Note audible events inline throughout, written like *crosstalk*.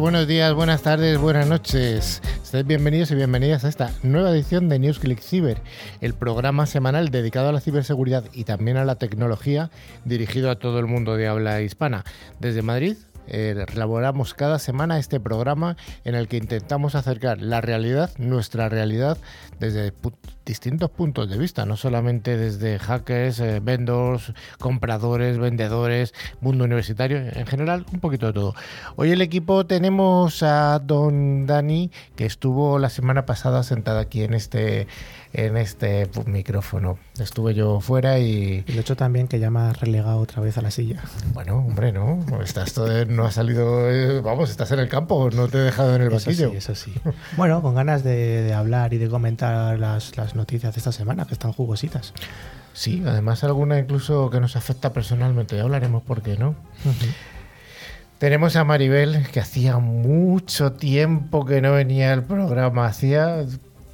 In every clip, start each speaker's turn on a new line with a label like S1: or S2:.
S1: Buenos días, buenas tardes, buenas noches. Estáis bienvenidos y bienvenidas a esta nueva edición de NewsClick Cyber, el programa semanal dedicado a la ciberseguridad y también a la tecnología, dirigido a todo el mundo de habla hispana. Desde Madrid, eh, elaboramos cada semana este programa en el que intentamos acercar la realidad, nuestra realidad, desde distintos puntos de vista, no solamente desde hackers, eh, vendors, compradores, vendedores, mundo universitario, en general, un poquito de todo. Hoy el equipo tenemos a don Dani, que estuvo la semana pasada sentada aquí en este en este micrófono. Estuve yo fuera y...
S2: Y lo hecho también que ya me ha relegado otra vez a la silla.
S1: Bueno, hombre, no. Estás todo, no ha salido... Eh, vamos, estás en el campo, no te he dejado en el
S2: eso
S1: banquillo.
S2: Sí, eso sí. bueno, con ganas de, hablar y de comentar las, las noticias de esta semana, que están jugositas.
S1: Sí, además alguna incluso que nos afecta personalmente. Ya hablaremos por qué, ¿no? Tenemos a Maribel, que hacía mucho tiempo que no venía al programa. Hacía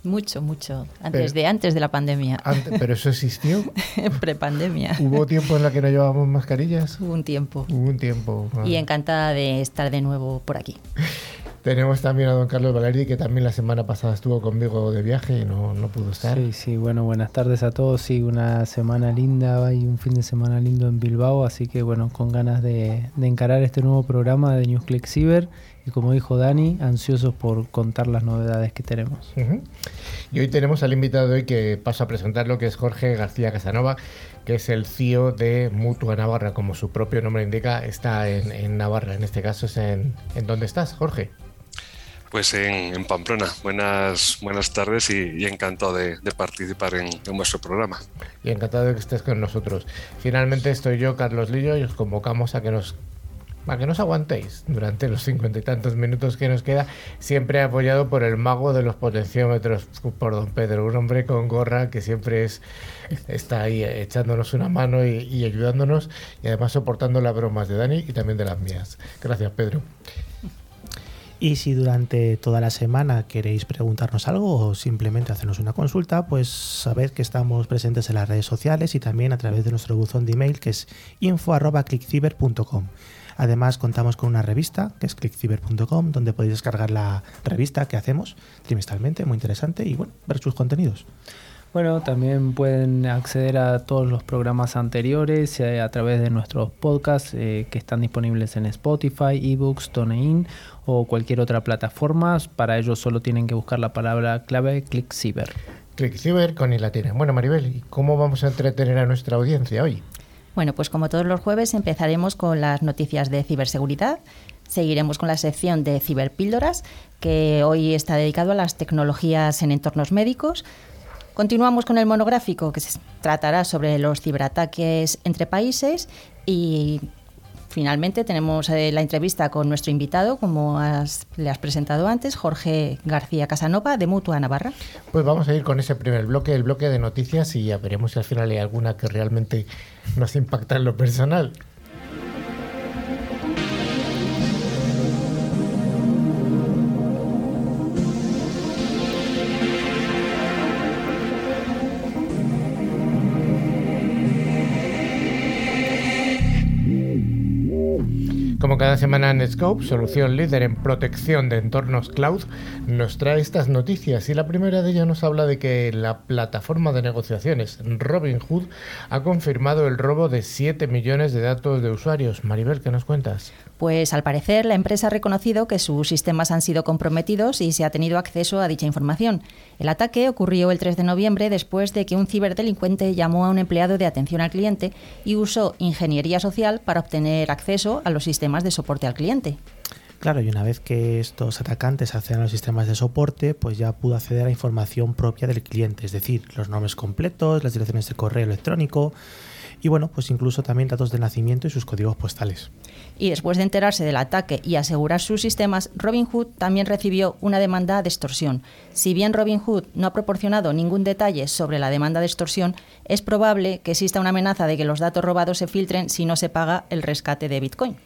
S3: mucho, mucho. Antes, de, antes de la pandemia.
S1: ¿Pero eso existió? *laughs*
S3: Prepandemia.
S1: ¿Hubo tiempo en la que no llevábamos mascarillas?
S3: Hubo un tiempo.
S1: Hubo un tiempo.
S3: Y encantada de estar de nuevo por aquí. *laughs*
S1: Tenemos también a don Carlos Valeri, que también la semana pasada estuvo conmigo de viaje y no, no pudo estar.
S4: Sí, sí, bueno, buenas tardes a todos. Sí, una semana linda y un fin de semana lindo en Bilbao, así que bueno, con ganas de, de encarar este nuevo programa de NewsClick Cyber y como dijo Dani, ansiosos por contar las novedades que tenemos.
S1: Y hoy tenemos al invitado de hoy que paso a presentarlo, que es Jorge García Casanova, que es el CEO de Mutua Navarra, como su propio nombre indica, está en, Navarra, en este caso es en... ¿En dónde estás, Jorge?
S5: Pues en, Pamplona. Buenas, buenas tardes y, encantado de, participar en, en, vuestro programa.
S1: Y encantado de que estés con nosotros. Finalmente estoy yo, Carlos Lillo, y os convocamos a que nos para que nos aguantéis durante los cincuenta y tantos minutos que nos queda, siempre apoyado por el mago de los potenciómetros, por don Pedro, un hombre con gorra que siempre es, está ahí echándonos una mano y, ayudándonos y además soportando las bromas de Dani y también de las mías. Gracias, Pedro.
S2: Y si durante toda la semana queréis preguntarnos algo o simplemente hacernos una consulta, pues sabed que estamos presentes en las redes sociales y también a través de nuestro buzón de email que es info.clickciber.com. Además, contamos con una revista que es clickciber.com, donde podéis descargar la revista que hacemos trimestralmente, muy interesante, y bueno, ver sus contenidos.
S4: Bueno, también pueden acceder a todos los programas anteriores eh, a través de nuestros podcasts eh, que están disponibles en Spotify, eBooks, TuneIn o cualquier otra plataforma. Para ello solo tienen que buscar la palabra clave ClickCiber.
S1: ClickCiber con y la Bueno, Maribel, cómo vamos a entretener a nuestra audiencia hoy?
S3: Bueno, pues como todos los jueves empezaremos con las noticias de ciberseguridad. Seguiremos con la sección de ciberpíldoras, que hoy está dedicado a las tecnologías en entornos médicos. Continuamos con el monográfico, que se tratará sobre los ciberataques entre países y finalmente tenemos eh, la entrevista con nuestro invitado, como le has presentado antes, Jorge García Casanova, de Mutua Navarra.
S1: Pues vamos a ir con ese primer bloque, el bloque de noticias, y ya veremos si al final hay alguna que realmente nos impacta en lo personal. Cada semana Netscope, solución líder en protección de entornos cloud, nos trae estas noticias y la primera de ellas nos habla de que la plataforma de negociaciones Robinhood ha confirmado el robo de 7 millones de datos de usuarios. Maribel, ¿qué nos cuentas?
S3: Pues al parecer la empresa ha reconocido que sus sistemas han sido comprometidos y se ha tenido acceso a dicha información. El ataque ocurrió el 3 de noviembre después de que un ciberdelincuente llamó a un empleado de atención al cliente y usó ingeniería social para obtener acceso a los sistemas de soporte al cliente.
S2: Claro, y una vez que estos atacantes acceden a los sistemas de soporte, pues ya pudo acceder a información propia del cliente, es decir, los nombres completos, las direcciones de correo electrónico, y bueno, pues incluso también datos de nacimiento y sus códigos postales.
S3: Y después de enterarse del ataque y asegurar sus sistemas, Robinhood también recibió una demanda de extorsión. Si bien Robinhood no ha proporcionado ningún detalle sobre la demanda de extorsión, es probable que exista una amenaza de que los datos robados se filtren si no se paga el rescate de Bitcoin.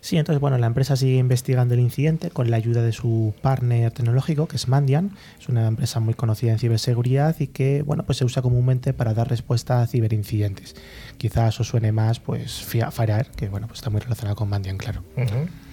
S2: Sí, entonces, bueno, la empresa sigue investigando el incidente con la ayuda de su partner tecnológico, que es Mandian. Es una empresa muy conocida en ciberseguridad y que, bueno, pues se usa comúnmente para dar respuesta a ciberincidentes. Quizás os suene más, pues, FireEye, que, bueno, pues está muy relacionado con Mandian, claro.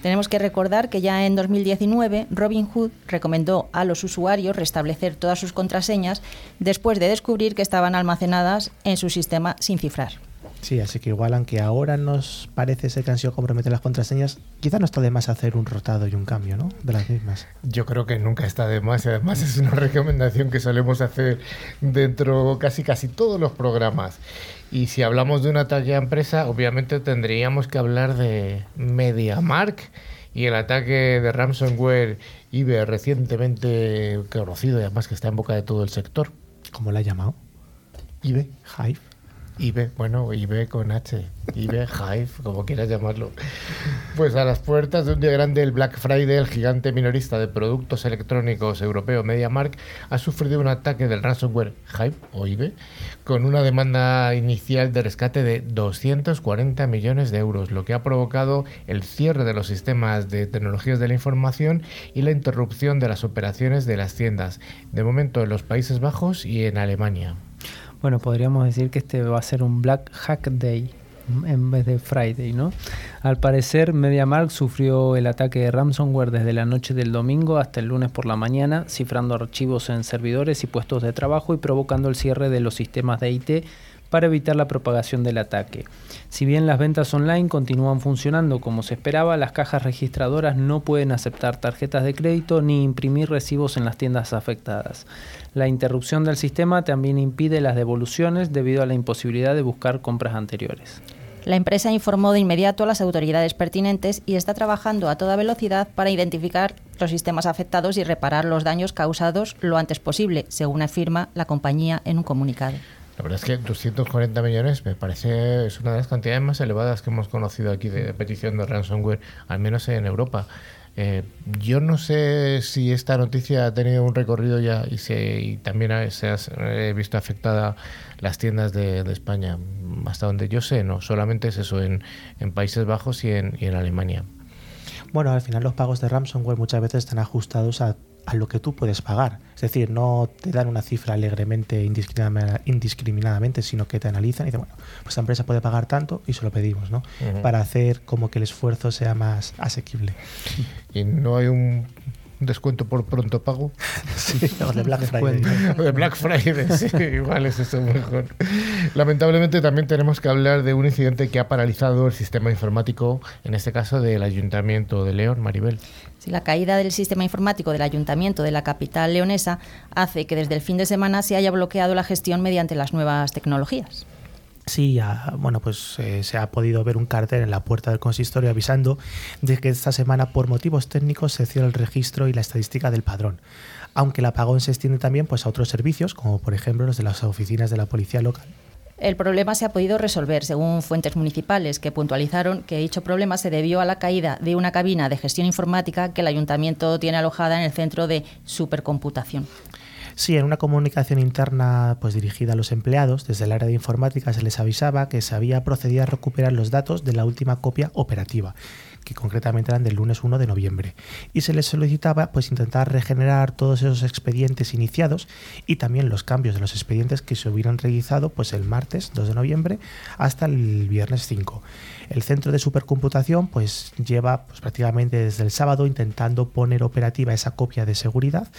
S3: Tenemos que recordar que ya en 2019 Robinhood recomendó a los usuarios restablecer todas sus contraseñas después de descubrir que estaban almacenadas en su sistema sin cifrar.
S2: Sí, así que igual, aunque ahora nos parece ser que han sido comprometer las contraseñas, quizá no está de más hacer un rotado y un cambio, ¿no? De las mismas.
S1: Yo creo que nunca está de más y además es una *laughs* recomendación que solemos hacer dentro casi casi todos los programas. Y si hablamos de una talla empresa, obviamente tendríamos que hablar de MediaMark y el ataque de ransomware IBE recientemente conocido y además que está en boca de todo el sector.
S2: ¿Cómo la ha llamado?
S1: IBE.
S2: Hive.
S1: IB, bueno, IB con H, IB, Hive, como quieras llamarlo. Pues a las puertas de un día grande, el Black Friday, el gigante minorista de productos electrónicos europeo MediaMark, ha sufrido un ataque del ransomware Hive o IB con una demanda inicial de rescate de 240 millones de euros, lo que ha provocado el cierre de los sistemas de tecnologías de la información y la interrupción de las operaciones de las tiendas, de momento en los Países Bajos y en Alemania.
S4: Bueno, podríamos decir que este va a ser un Black Hack Day en vez de Friday, ¿no? Al parecer, MediaMark sufrió el ataque de ransomware desde la noche del domingo hasta el lunes por la mañana, cifrando archivos en servidores y puestos de trabajo y provocando el cierre de los sistemas de IT para evitar la propagación del ataque. Si bien las ventas online continúan funcionando como se esperaba, las cajas registradoras no pueden aceptar tarjetas de crédito ni imprimir recibos en las tiendas afectadas. La interrupción del sistema también impide las devoluciones debido a la imposibilidad de buscar compras anteriores.
S3: La empresa informó de inmediato a las autoridades pertinentes y está trabajando a toda velocidad para identificar los sistemas afectados y reparar los daños causados lo antes posible, según afirma la compañía en un comunicado.
S1: La verdad es que 240 millones me parece es una de las cantidades más elevadas que hemos conocido aquí de petición de ransomware, al menos en Europa. Eh, yo no sé si esta noticia ha tenido un recorrido ya y, se, también se ha visto afectada las tiendas de, España. Hasta donde yo sé, no, solamente es eso en, Países Bajos y en, y en Alemania.
S2: Bueno, al final los pagos de ransomware muchas veces están ajustados a a lo que tú puedes pagar. Es decir, no te dan una cifra alegremente, indiscriminadamente, sino que te analizan y dicen, bueno, pues esta empresa puede pagar tanto y se lo pedimos, ¿no? Para hacer como que el esfuerzo sea más asequible.
S1: Y no hay un descuento por pronto pago. *laughs*
S2: Sí, *laughs* o de Black Friday.
S1: de Black Friday, sí, *laughs* igual es eso mejor. Lamentablemente también tenemos que hablar de un incidente que ha paralizado el sistema informático, en este caso del Ayuntamiento de León, Maribel.
S3: Sí, la caída del sistema informático del Ayuntamiento de la capital leonesa hace que desde el fin de semana se haya bloqueado la gestión mediante las nuevas tecnologías.
S2: Sí, bueno, pues eh, se ha podido ver un cartel en la puerta del consistorio avisando de que esta semana por motivos técnicos se cierra el registro y la estadística del padrón, aunque el apagón se extiende también pues, a otros servicios, como por ejemplo los de las oficinas de la policía local.
S3: El problema se ha podido resolver, según fuentes municipales, que puntualizaron que dicho problema se debió a la caída de una cabina de gestión informática que el ayuntamiento tiene alojada en el centro de supercomputación.
S2: Sí, en una comunicación interna pues dirigida a los empleados, desde el área de informática se les avisaba que se había procedido a recuperar los datos de la última copia operativa que concretamente eran del lunes 1 de noviembre. Y se les solicitaba pues intentar regenerar todos esos expedientes iniciados y también los cambios de los expedientes que se hubieran realizado pues el martes 2 de noviembre hasta el viernes 5. El centro de supercomputación pues lleva pues, prácticamente desde el sábado intentando poner operativa esa copia de seguridad,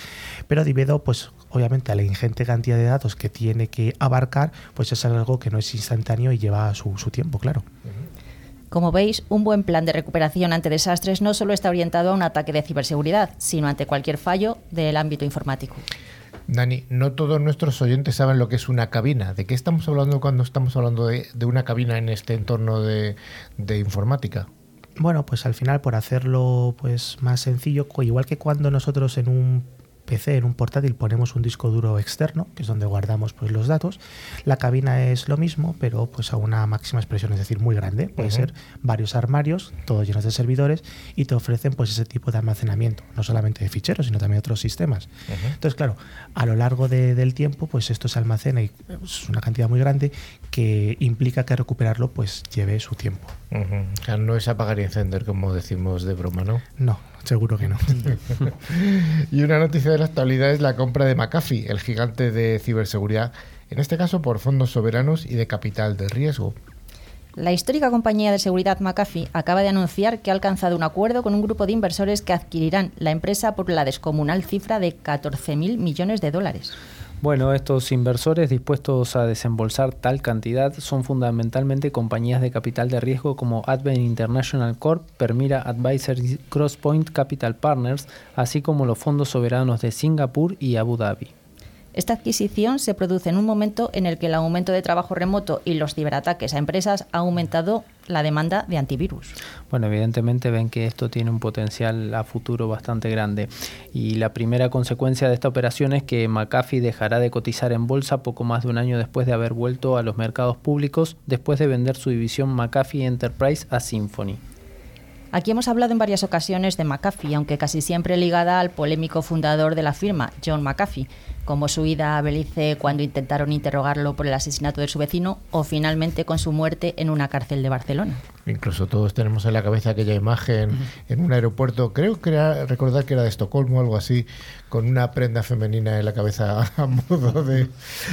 S2: pero debido pues obviamente a la ingente cantidad de datos que tiene que abarcar, pues es algo que no es instantáneo y lleva su, tiempo, claro.
S3: Como veis, un buen plan de recuperación ante desastres no solo está orientado a un ataque de ciberseguridad, sino ante cualquier fallo del ámbito informático.
S1: Dani, no todos nuestros oyentes saben lo que es una cabina. ¿De qué estamos hablando cuando estamos hablando de, una cabina en este entorno de, de, informática?
S2: Bueno, pues al final, por hacerlo pues más sencillo, igual que cuando nosotros en un PC, en un portátil, ponemos un disco duro externo, que es donde guardamos pues, los datos. La cabina es lo mismo, pero pues a una máxima expresión, es decir, muy grande. Puede ser varios armarios, todos llenos de servidores, y te ofrecen pues ese tipo de almacenamiento, no solamente de ficheros, sino también de otros sistemas. Entonces, claro, a lo largo del tiempo, pues esto se almacena y es una cantidad muy grande que implica que recuperarlo pues lleve su tiempo.
S1: no es apagar y encender como decimos de broma, ¿no?
S2: No, seguro que no. *laughs*
S1: y una noticia de la actualidad es la compra de McAfee, el gigante de ciberseguridad, en este caso por fondos soberanos y de capital de riesgo.
S3: La histórica compañía de seguridad McAfee acaba de anunciar que ha alcanzado un acuerdo con un grupo de inversores que adquirirán la empresa por la descomunal cifra de 14.000 millones de dólares.
S4: Bueno, estos inversores dispuestos a desembolsar tal cantidad son fundamentalmente compañías de capital de riesgo como Advent International Corp, Permira Advisory Crosspoint Capital Partners, así como los fondos soberanos de Singapur y Abu Dhabi.
S3: Esta adquisición se produce en un momento en el que el aumento de trabajo remoto y los ciberataques a empresas ha aumentado la demanda de antivirus.
S4: Bueno, evidentemente ven que esto tiene un potencial a futuro bastante grande y la primera consecuencia de esta operación es que McAfee dejará de cotizar en bolsa poco más de un año después de haber vuelto a los mercados públicos después de vender su división McAfee Enterprise a Symphony.
S3: Aquí hemos hablado en varias ocasiones de McAfee, aunque casi siempre ligada al polémico fundador de la firma, John McAfee, como su ida a Belice cuando intentaron interrogarlo por el asesinato de su vecino o finalmente con su muerte en una cárcel de Barcelona.
S1: Incluso todos tenemos en la cabeza aquella imagen en un aeropuerto, creo que era, recordar que era de Estocolmo o algo así, con una prenda femenina en la cabeza *laughs* a modo de,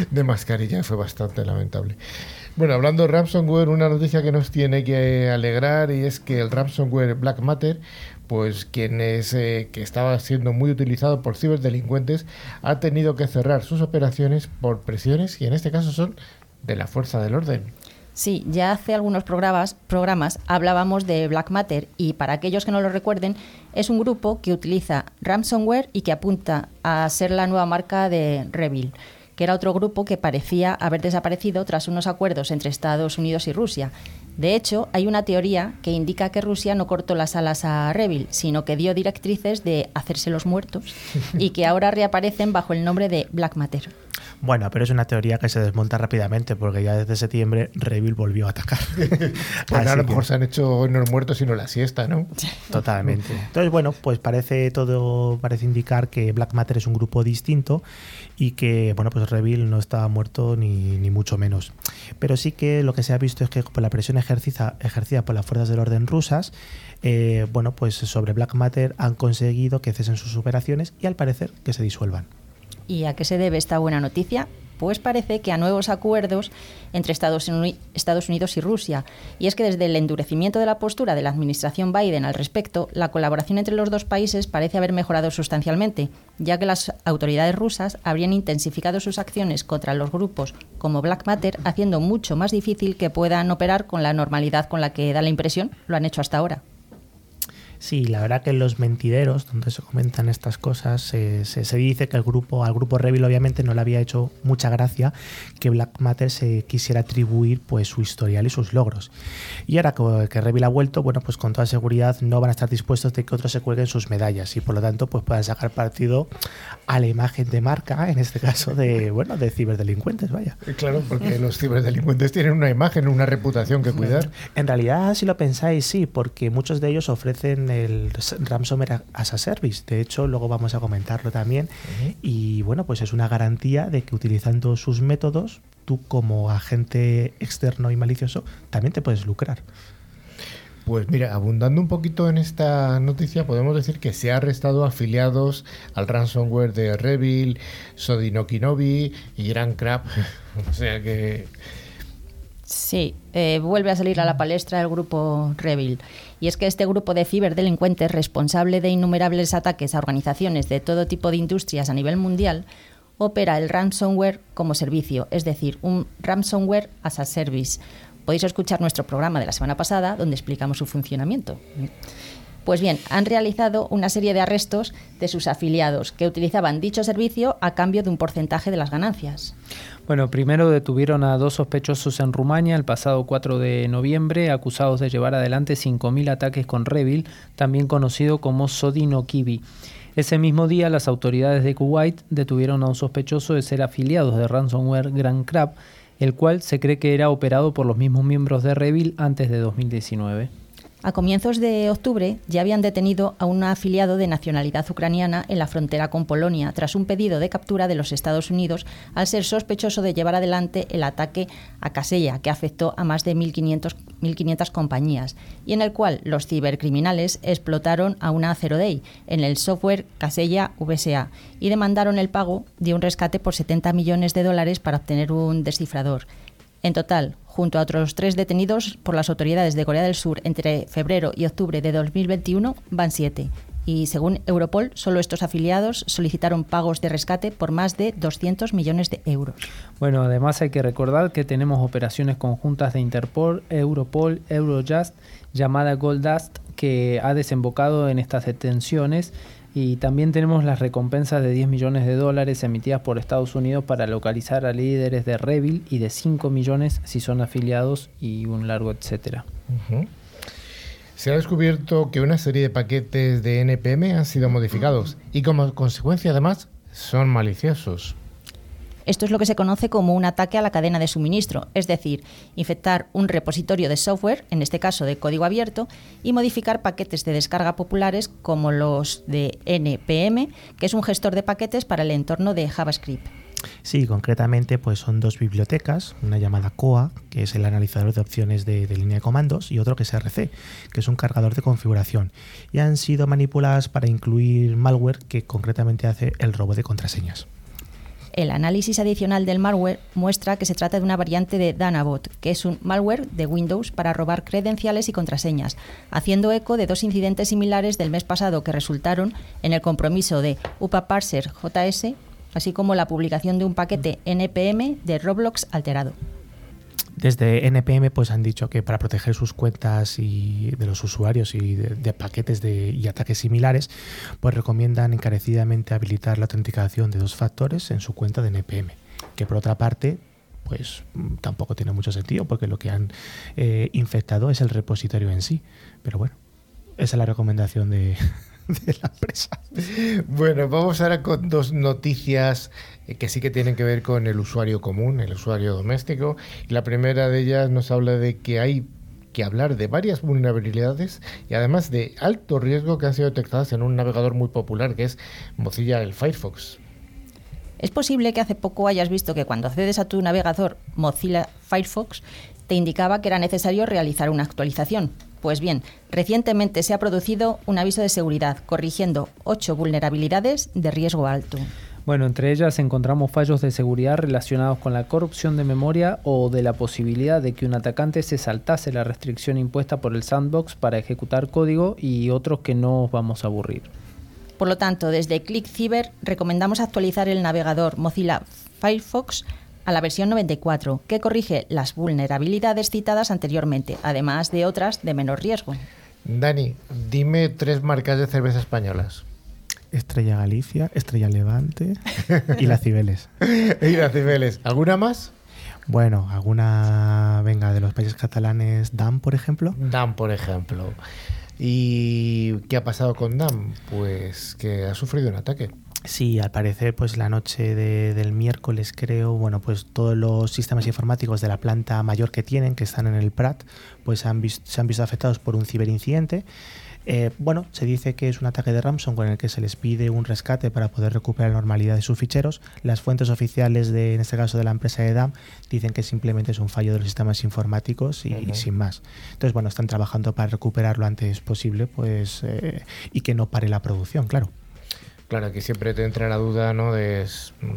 S1: de mascarilla. Fue bastante lamentable. Bueno, hablando de ransomware, una noticia que nos tiene que alegrar y es que el ransomware Black Matter, pues quien es, eh, que estaba siendo muy utilizado por ciberdelincuentes, ha tenido que cerrar sus operaciones por presiones y en este caso son de la fuerza del orden.
S3: Sí, ya hace algunos programas, programas hablábamos de Black Matter y para aquellos que no lo recuerden, es un grupo que utiliza ransomware y que apunta a ser la nueva marca de Revil que era otro grupo que parecía haber desaparecido tras unos acuerdos entre Estados Unidos y Rusia. De hecho, hay una teoría que indica que Rusia no cortó las alas a Revil, sino que dio directrices de hacerse los muertos *laughs* y que ahora reaparecen bajo el nombre de Black Matter.
S2: Bueno, pero es una teoría que se desmonta rápidamente porque ya desde septiembre Revil volvió a atacar. *laughs*
S1: Pues a lo mejor se han hecho no muertos sino la siesta, ¿no? *laughs*
S2: Totalmente. Entonces, bueno, pues parece todo parece indicar que Black Matter es un grupo distinto y que, bueno, pues Revil no estaba muerto ni, ni mucho menos. Pero sí que lo que se ha visto es que por la presión ejercida, ejercida por las fuerzas del orden rusas, eh, bueno, pues sobre Black Matter han conseguido que cesen sus operaciones y al parecer que se disuelvan.
S3: ¿Y a qué se debe esta buena noticia? Pues parece que a nuevos acuerdos entre Estados Unidos y Rusia. Y es que desde el endurecimiento de la postura de la administración Biden al respecto, la colaboración entre los dos países parece haber mejorado sustancialmente, ya que las autoridades rusas habrían intensificado sus acciones contra los grupos como Black Matter, haciendo mucho más difícil que puedan operar con la normalidad con la que da la impresión lo han hecho hasta ahora.
S2: Sí, la verdad que en los mentideros, donde se comentan estas cosas, se, dice que el grupo, al grupo Revil obviamente no le había hecho mucha gracia que Black Matter se quisiera atribuir pues su historial y sus logros. Y ahora que, que Revil ha vuelto, bueno, pues con toda seguridad no van a estar dispuestos de que otros se cuelguen sus medallas y por lo tanto pues puedan sacar partido a la imagen de marca, en este caso de, *laughs* bueno, de ciberdelincuentes, vaya.
S1: Claro, porque los ciberdelincuentes tienen una imagen, una reputación que cuidar.
S2: En realidad, si lo pensáis, sí, porque muchos de ellos ofrecen el ransomware as a service. De hecho, luego vamos a comentarlo también. Y bueno, pues es una garantía de que utilizando sus métodos, tú como agente externo y malicioso también te puedes lucrar.
S1: Pues mira, abundando un poquito en esta noticia, podemos decir que se ha arrestado afiliados al ransomware de Revil, Sodinokinobi y Grand Crab. *laughs* o sea que
S3: Sí, eh, vuelve a salir a la palestra el grupo Revil. Y es que este grupo de ciberdelincuentes, responsable de innumerables ataques a organizaciones de todo tipo de industrias a nivel mundial, opera el ransomware como servicio, es decir, un ransomware as a service. Podéis escuchar nuestro programa de la semana pasada donde explicamos su funcionamiento. Pues bien, han realizado una serie de arrestos de sus afiliados que utilizaban dicho servicio a cambio de un porcentaje de las ganancias.
S4: Bueno, primero detuvieron a dos sospechosos en Rumania el pasado 4 de noviembre, acusados de llevar adelante 5.000 ataques con Revil, también conocido como Sodino Kibi. Ese mismo día, las autoridades de Kuwait detuvieron a un sospechoso de ser afiliados de ransomware Grand Crab, el cual se cree que era operado por los mismos miembros de Revil antes de 2019.
S3: A comienzos de octubre ya habían detenido a un afiliado de nacionalidad ucraniana en la frontera con Polonia tras un pedido de captura de los Estados Unidos al ser sospechoso de llevar adelante el ataque a Casella, que afectó a más de 1.500 compañías, y en el cual los cibercriminales explotaron a una Zero Day en el software Casella VSA y demandaron el pago de un rescate por 70 millones de dólares para obtener un descifrador. En total, junto a otros tres detenidos por las autoridades de Corea del Sur entre febrero y octubre de 2021, van siete. Y según Europol, solo estos afiliados solicitaron pagos de rescate por más de 200 millones de euros.
S4: Bueno, además hay que recordar que tenemos operaciones conjuntas de Interpol, Europol, Eurojust, llamada Goldust, que ha desembocado en estas detenciones y también tenemos las recompensas de 10 millones de dólares emitidas por Estados Unidos para localizar a líderes de Revil y de 5 millones si son afiliados y un largo etcétera.
S1: Se ha descubierto que una serie de paquetes de NPM han sido modificados y como consecuencia además son maliciosos.
S3: Esto es lo que se conoce como un ataque a la cadena de suministro, es decir, infectar un repositorio de software, en este caso de código abierto, y modificar paquetes de descarga populares como los de NPM, que es un gestor de paquetes para el entorno de JavaScript.
S2: Sí, concretamente pues son dos bibliotecas, una llamada COA, que es el analizador de opciones de, de, línea de comandos, y otro que es RC, que es un cargador de configuración. Y han sido manipuladas para incluir malware que concretamente hace el robo de contraseñas.
S3: El análisis adicional del malware muestra que se trata de una variante de Danabot, que es un malware de Windows para robar credenciales y contraseñas, haciendo eco de dos incidentes similares del mes pasado que resultaron en el compromiso de UPA Parser JS, así como la publicación de un paquete NPM de Roblox alterado.
S2: Desde NPM pues han dicho que para proteger sus cuentas y de los usuarios y de, paquetes de, y ataques similares, pues recomiendan encarecidamente habilitar la autenticación de dos factores en su cuenta de NPM, que por otra parte pues tampoco tiene mucho sentido porque lo que han eh, infectado es el repositorio en sí. Pero bueno, esa es la recomendación de, *laughs* de la empresa.
S1: Bueno, vamos ahora con dos noticias que sí que tienen que ver con el usuario común, el usuario doméstico. La primera de ellas nos habla de que hay que hablar de varias vulnerabilidades y además de alto riesgo que han sido detectadas en un navegador muy popular que es Mozilla el Firefox.
S3: Es posible que hace poco hayas visto que cuando accedes a tu navegador Mozilla Firefox te indicaba que era necesario realizar una actualización. Pues bien, recientemente se ha producido un aviso de seguridad corrigiendo ocho vulnerabilidades de riesgo alto.
S4: Bueno, entre ellas encontramos fallos de seguridad relacionados con la corrupción de memoria o de la posibilidad de que un atacante se saltase la restricción impuesta por el sandbox para ejecutar código y otros que no os vamos a aburrir.
S3: Por lo tanto, desde ClickCyber recomendamos actualizar el navegador Mozilla Firefox a la versión 94, que corrige las vulnerabilidades citadas anteriormente, además de otras de menor riesgo.
S1: Dani, dime tres marcas de cerveza españolas.
S2: Estrella Galicia, Estrella Levante y la Cibeles. *laughs*
S1: y la Cibeles. ¿Alguna más?
S2: Bueno, alguna, venga, de los países catalanes, DAM, por ejemplo.
S1: DAM, por ejemplo. ¿Y qué ha pasado con DAM? Pues que ha sufrido un ataque.
S2: Sí, al parecer, pues la noche de, del miércoles, creo, bueno, pues todos los sistemas informáticos de la planta mayor que tienen, que están en el Prat, pues han visto, se han visto afectados por un ciberincidente. Eh, bueno, se dice que es un ataque de ransomware con el que se les pide un rescate para poder recuperar la normalidad de sus ficheros. Las fuentes oficiales, de, en este caso de la empresa de DAM, dicen que simplemente es un fallo de los sistemas informáticos y, uh -huh. y sin más. Entonces, bueno, están trabajando para recuperar lo antes posible pues, eh, y que no pare la producción, claro.
S1: Claro, que siempre te entra la duda, ¿no? De,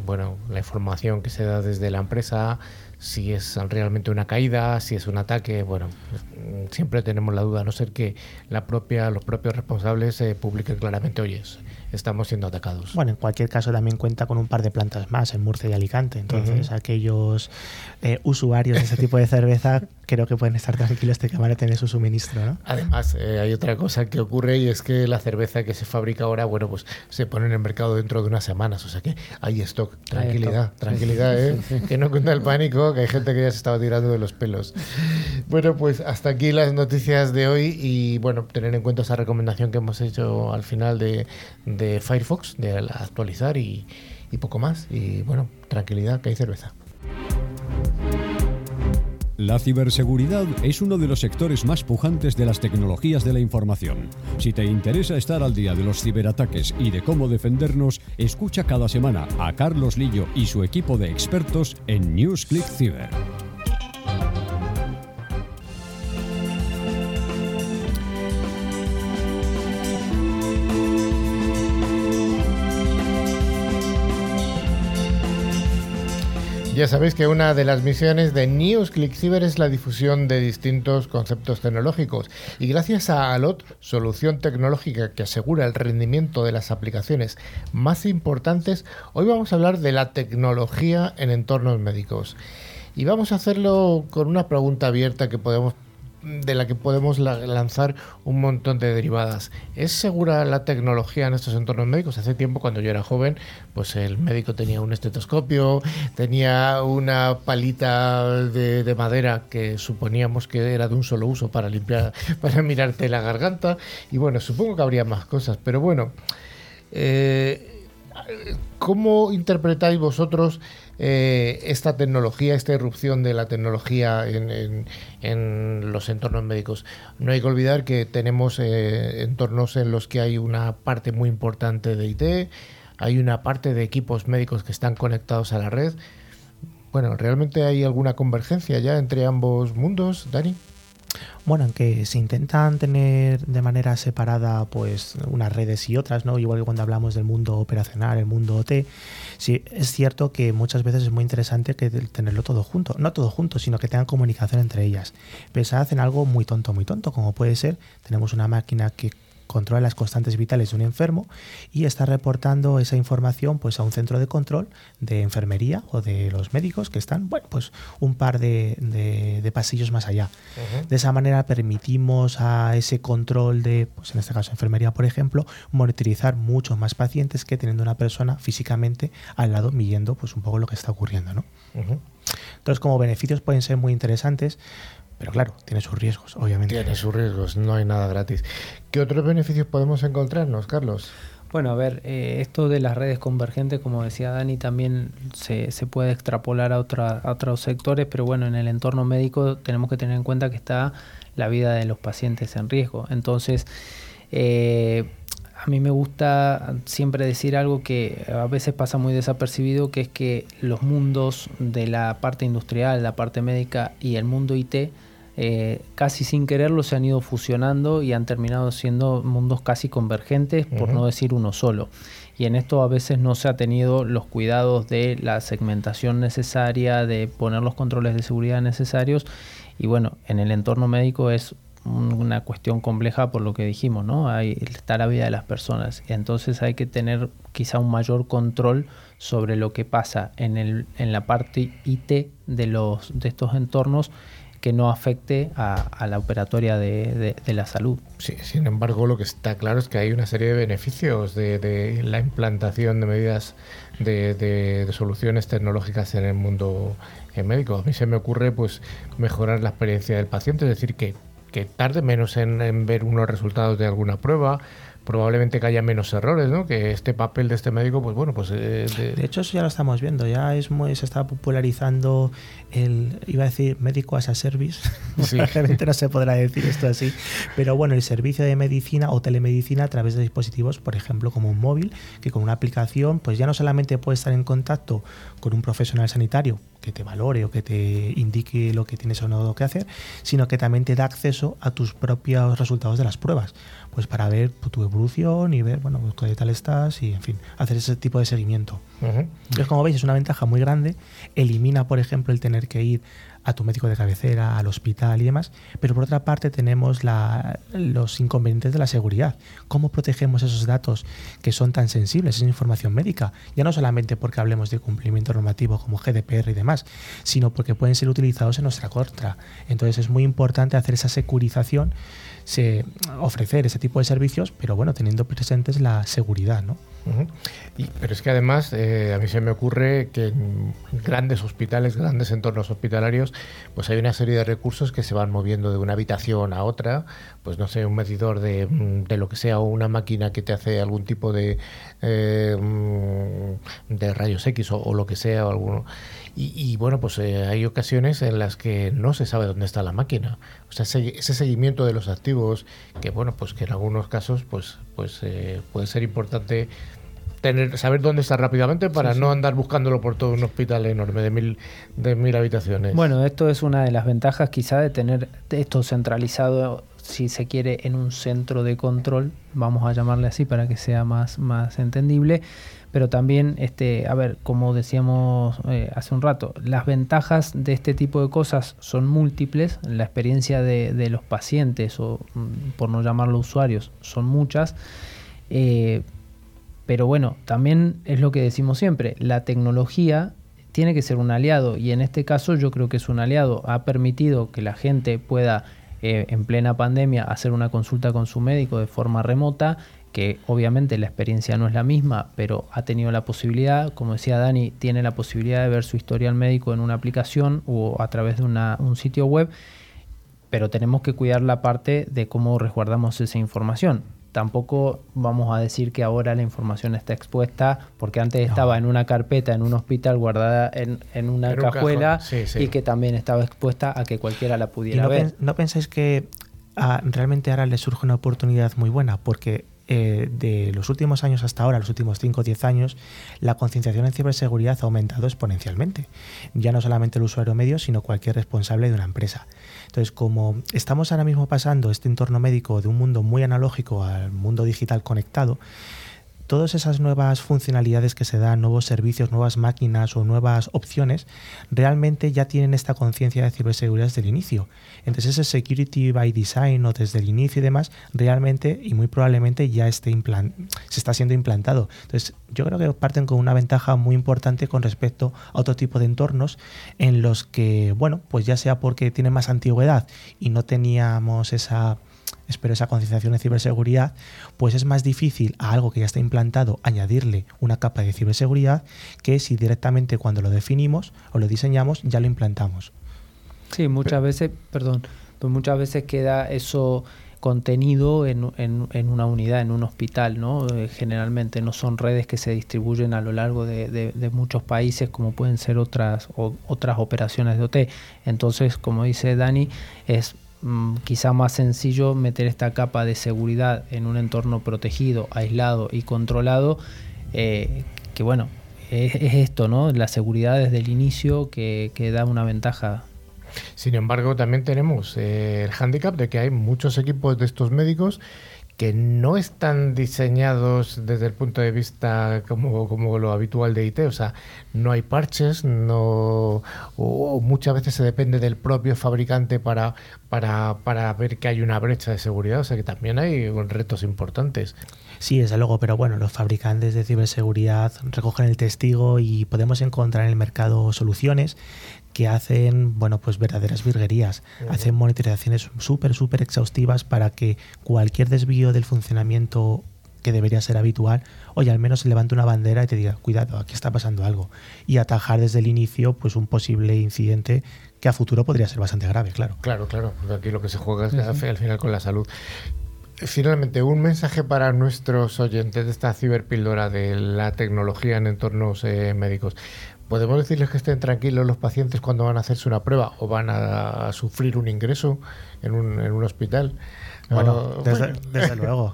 S1: bueno, la información que se da desde la empresa, si es realmente una caída, si es un ataque, bueno, siempre tenemos la duda, a no ser que la propia, los propios responsables eh, publiquen claramente, oye, estamos siendo atacados.
S2: Bueno, en cualquier caso también cuenta con un par de plantas más en Murcia y Alicante, entonces aquellos eh, usuarios de ese tipo de cerveza *laughs* creo que pueden estar tranquilos de que van a tener su suministro. ¿no?
S1: Además, eh, hay otra cosa que ocurre y es que la cerveza que se fabrica ahora, bueno, pues se pone en el mercado dentro de unas semanas, o sea que hay stock, tranquilidad, tranquilidad, ¿eh? *laughs* que no cuenta el pánico, que hay gente que ya se estaba tirando de los pelos. Bueno, pues hasta aquí las noticias de hoy y bueno, tener en cuenta esa recomendación que hemos hecho al final de, de Firefox, de actualizar y, y poco más. Y bueno, tranquilidad, que hay cerveza.
S6: La ciberseguridad es uno de los sectores más pujantes de las tecnologías de la información. Si te interesa estar al día de los ciberataques y de cómo defendernos, escucha cada semana a Carlos Lillo y su equipo de expertos en NewsClick Cyber.
S1: Ya sabéis que una de las misiones de NewsClick Cyber es la difusión de distintos conceptos tecnológicos y gracias a ALOT, solución tecnológica que asegura el rendimiento de las aplicaciones más importantes, hoy vamos a hablar de la tecnología en entornos médicos. Y vamos a hacerlo con una pregunta abierta que podemos de la que podemos lanzar un montón de derivadas. ¿Es segura la tecnología en estos entornos médicos? Hace tiempo, cuando yo era joven, pues el médico tenía un estetoscopio, tenía una palita de, madera que suponíamos que era de un solo uso para limpiar, *laughs* para mirarte la garganta. Y bueno, supongo que habría más cosas, pero bueno. Eh, ¿Cómo interpretáis vosotros eh, esta tecnología, esta irrupción de la tecnología en, los entornos médicos? No hay que olvidar que tenemos eh, entornos en los que hay una parte muy importante de IT, hay una parte de equipos médicos que están conectados a la red. Bueno, ¿realmente hay alguna convergencia ya entre ambos mundos, Dani?
S2: Bueno, aunque se intentan tener de manera separada pues unas redes y otras, ¿no? Igual que cuando hablamos del mundo operacional, el mundo OT, sí es cierto que muchas veces es muy interesante que tenerlo todo junto, no todo junto, sino que tengan comunicación entre ellas. Pensad en algo muy tonto, muy tonto, como puede ser, tenemos una máquina que controla las constantes vitales de un enfermo y está reportando esa información pues a un centro de control de enfermería o de los médicos que están bueno pues un par de, pasillos más allá. De esa manera permitimos a ese control de pues en este caso enfermería por ejemplo monitorizar muchos más pacientes que teniendo una persona físicamente al lado midiendo pues un poco lo que está ocurriendo ¿no? entonces como beneficios pueden ser muy interesantes pero claro, tiene sus riesgos, obviamente.
S1: Tiene sus riesgos, no hay nada gratis. ¿Qué otros beneficios podemos encontrarnos, Carlos?
S4: Bueno, a ver, eh, esto de las redes convergentes, como decía Dani, también se, se puede extrapolar a, otra, a otros sectores, pero bueno, en el entorno médico tenemos que tener en cuenta que está la vida de los pacientes en riesgo. Entonces, eh, a mí me gusta siempre decir algo que a veces pasa muy desapercibido, que es que los mundos de la parte industrial, la parte médica y el mundo IT eh, casi sin quererlo se han ido fusionando y han terminado siendo mundos casi convergentes, por no decir uno solo. Y en esto a veces no se ha tenido los cuidados de la segmentación necesaria, de poner los controles de seguridad necesarios. Y bueno, en el entorno médico es una cuestión compleja por lo que dijimos, ¿no? Ahí está la vida de las personas. Entonces hay que tener quizá un mayor control sobre lo que pasa en, el, en la parte IT de, los, de estos entornos que no afecte a, la operatoria de, la salud.
S1: Sí, sin embargo, lo que está claro es que hay una serie de beneficios de, la implantación de medidas de, soluciones tecnológicas en el mundo eh, médico. A mí se me ocurre pues mejorar la experiencia del paciente, es decir, que, que tarde menos en ver unos resultados de alguna prueba, probablemente que haya menos errores, ¿no? Que este papel de este médico, pues bueno, pues...
S2: Eh, de... hecho, eso ya lo estamos viendo, ya es muy, se está popularizando el, iba a decir médico as a service, *laughs* sí. realmente no se podrá decir esto así, pero bueno, el servicio de medicina o telemedicina a través de dispositivos, por ejemplo, como un móvil, que con una aplicación, pues ya no solamente puede estar en contacto con un profesional sanitario, que te valore o que te indique lo que tienes o no que hacer, sino que también te da acceso a tus propios resultados de las pruebas, pues para ver tu evolución y ver, bueno, pues, qué tal estás y, en fin, hacer ese tipo de seguimiento. Entonces, como veis, es una ventaja muy grande. Elimina, por ejemplo, el tener que ir a tu médico de cabecera, al hospital y demás. Pero por otra parte tenemos los inconvenientes de la seguridad. ¿Cómo protegemos esos datos que son tan sensibles, esa información médica? Ya no solamente porque hablemos de cumplimiento normativo como GDPR y demás, sino porque pueden ser utilizados en nuestra contra. Entonces es muy importante hacer esa securización, ofrecer ese tipo de servicios, pero bueno, teniendo presentes la seguridad, ¿no?
S1: pero es que además eh, a mí se me ocurre que en grandes hospitales, grandes entornos hospitalarios, pues hay una serie de recursos que se van moviendo de una habitación a otra, pues no sé, un medidor de, mm, lo que sea o una máquina que te hace algún tipo de, eh, mm, de rayos X o, lo que sea o alguno. Y, bueno, pues eh, hay ocasiones en las que no se sabe dónde está la máquina. O sea, ese, ese seguimiento de los activos, que bueno, pues que en algunos casos pues, pues puede ser importante saber dónde está rápidamente para no andar buscándolo por todo un hospital enorme de mil, de mil habitaciones.
S4: Bueno, esto es una de las ventajas quizá de tener esto centralizado, si se quiere, en un centro de control, vamos a llamarle así para que sea más, más entendible. Pero también, este, a ver, como decíamos eh, hace un rato, las ventajas de este tipo de cosas son múltiples. La experiencia de, los pacientes, o mm, por no llamarlo usuarios, son muchas. Eh, pero bueno, también es lo que decimos siempre, la tecnología tiene que ser un aliado y en este caso yo creo que es un aliado. Ha permitido que la gente pueda eh, en plena pandemia hacer una consulta con su médico de forma remota, que obviamente la experiencia no es la misma, pero ha tenido la posibilidad, como decía Dani, tiene la posibilidad de ver su historial médico en una aplicación o a través de un sitio web, pero tenemos que cuidar la parte de cómo resguardamos esa información tampoco vamos a decir que ahora la información está expuesta, porque antes estaba en una carpeta, en un hospital, guardada en, una cajuela y que también estaba expuesta a que cualquiera la pudiera
S2: no
S4: ver.
S2: ¿No pensáis que ah, realmente ahora le surge una oportunidad muy buena? Porque eh, de los últimos años hasta ahora, los últimos 5 o 10 años, la concienciación en ciberseguridad ha aumentado exponencialmente. Ya no solamente el usuario medio, sino cualquier responsable de una empresa. Entonces, como estamos ahora mismo pasando este entorno médico de un mundo muy analógico al mundo digital conectado, todas esas nuevas funcionalidades que se dan, nuevos servicios, nuevas máquinas o nuevas opciones, realmente ya tienen esta conciencia de ciberseguridad desde el inicio. Entonces ese security by design o desde el inicio y demás, realmente y muy probablemente ya esté se está siendo implantado. Entonces yo creo que parten con una ventaja muy importante con respecto a otro tipo de entornos en los que, bueno, pues ya sea porque tienen más antigüedad y no teníamos esa espero esa concienciación de ciberseguridad, pues es más difícil a algo que ya está implantado añadirle una capa de ciberseguridad que si directamente cuando lo definimos o lo diseñamos ya lo implantamos.
S4: Sí, muchas veces, perdón, pues muchas veces queda eso contenido en, una unidad, en un hospital, ¿no? Eh, generalmente no son redes que se distribuyen a lo largo de, muchos países como pueden ser otras, otras operaciones de OT. Entonces, como dice Dani, es Mm, quizá más sencillo meter esta capa de seguridad en un entorno protegido, aislado y controlado, eh, que bueno, es, esto, ¿no? La seguridad desde el inicio que, da una ventaja.
S1: Sin embargo, también tenemos eh, el hándicap de que hay muchos equipos de estos médicos que no están diseñados desde el punto de vista como, como lo habitual de IT, o sea, no hay parches, no o muchas veces se depende del propio fabricante para, para, para ver que hay una brecha de seguridad, o sea que también hay retos importantes.
S2: Sí, desde luego, pero bueno, los fabricantes de ciberseguridad recogen el testigo y podemos encontrar en el mercado soluciones que hacen, bueno, pues verdaderas virguerías. Hacen monitorizaciones súper, súper exhaustivas para que cualquier desvío del funcionamiento que debería ser habitual, oye, al menos se levante una bandera y te diga, cuidado, aquí está pasando algo. Y atajar desde el inicio, pues un posible incidente que a futuro podría ser bastante grave, claro.
S1: Claro, claro, porque aquí lo que se juega es al final con la salud. Finalmente, un mensaje para nuestros oyentes de esta ciberpíldora de la tecnología en entornos eh, médicos. ¿Podemos decirles que estén tranquilos los pacientes cuando van a hacerse una prueba o van a, sufrir un ingreso en un, en un hospital?
S2: Bueno, desde, *laughs* luego.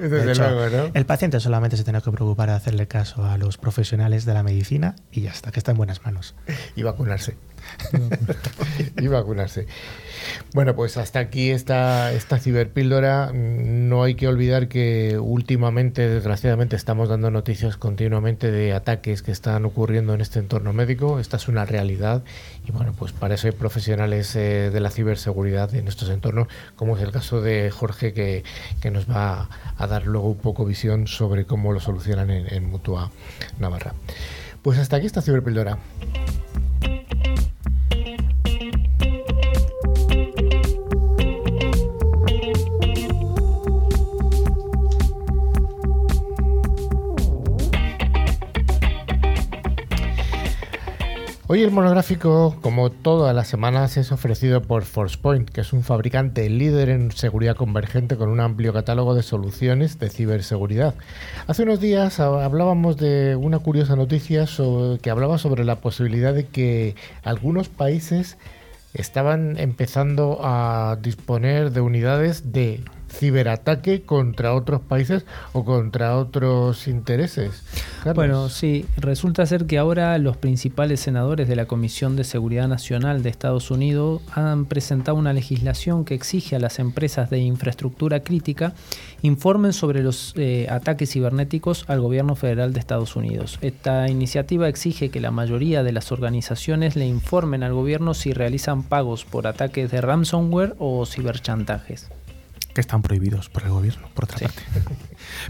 S2: El paciente solamente se tiene que preocupar de hacerle caso a los profesionales de la medicina y ya está, que está en buenas manos.
S1: Y vacunarse. *laughs* y vacunarse. Bueno, pues hasta aquí esta, esta ciberpíldora. No hay que olvidar que últimamente, desgraciadamente, estamos dando noticias continuamente de ataques que están ocurriendo en este entorno médico. Esta es una realidad y bueno, pues para eso hay profesionales eh, de la ciberseguridad en estos entornos, como es el caso de Jorge, que, nos va a dar luego un poco visión sobre cómo lo solucionan en, en Mutua Navarra. Pues hasta aquí esta ciberpíldora. El monográfico, como todas las semanas, es ofrecido por ForcePoint, que es un fabricante líder en seguridad convergente con un amplio catálogo de soluciones de ciberseguridad. Hace unos días hablábamos de una curiosa noticia que hablaba sobre la posibilidad de que algunos países estaban empezando a disponer de unidades de ciberataque contra otros países o contra otros intereses.
S4: Bueno, sí, resulta ser que ahora los principales senadores de la Comisión de Seguridad Nacional de Estados Unidos han presentado una legislación que exige a las empresas de infraestructura crítica informen sobre los eh, ataques cibernéticos al gobierno federal de Estados Unidos. Esta iniciativa exige que la mayoría de las organizaciones le informen al gobierno si realizan pagos por ataques de ransomware o ciberchantajes
S2: que están prohibidos por el gobierno, por otra parte.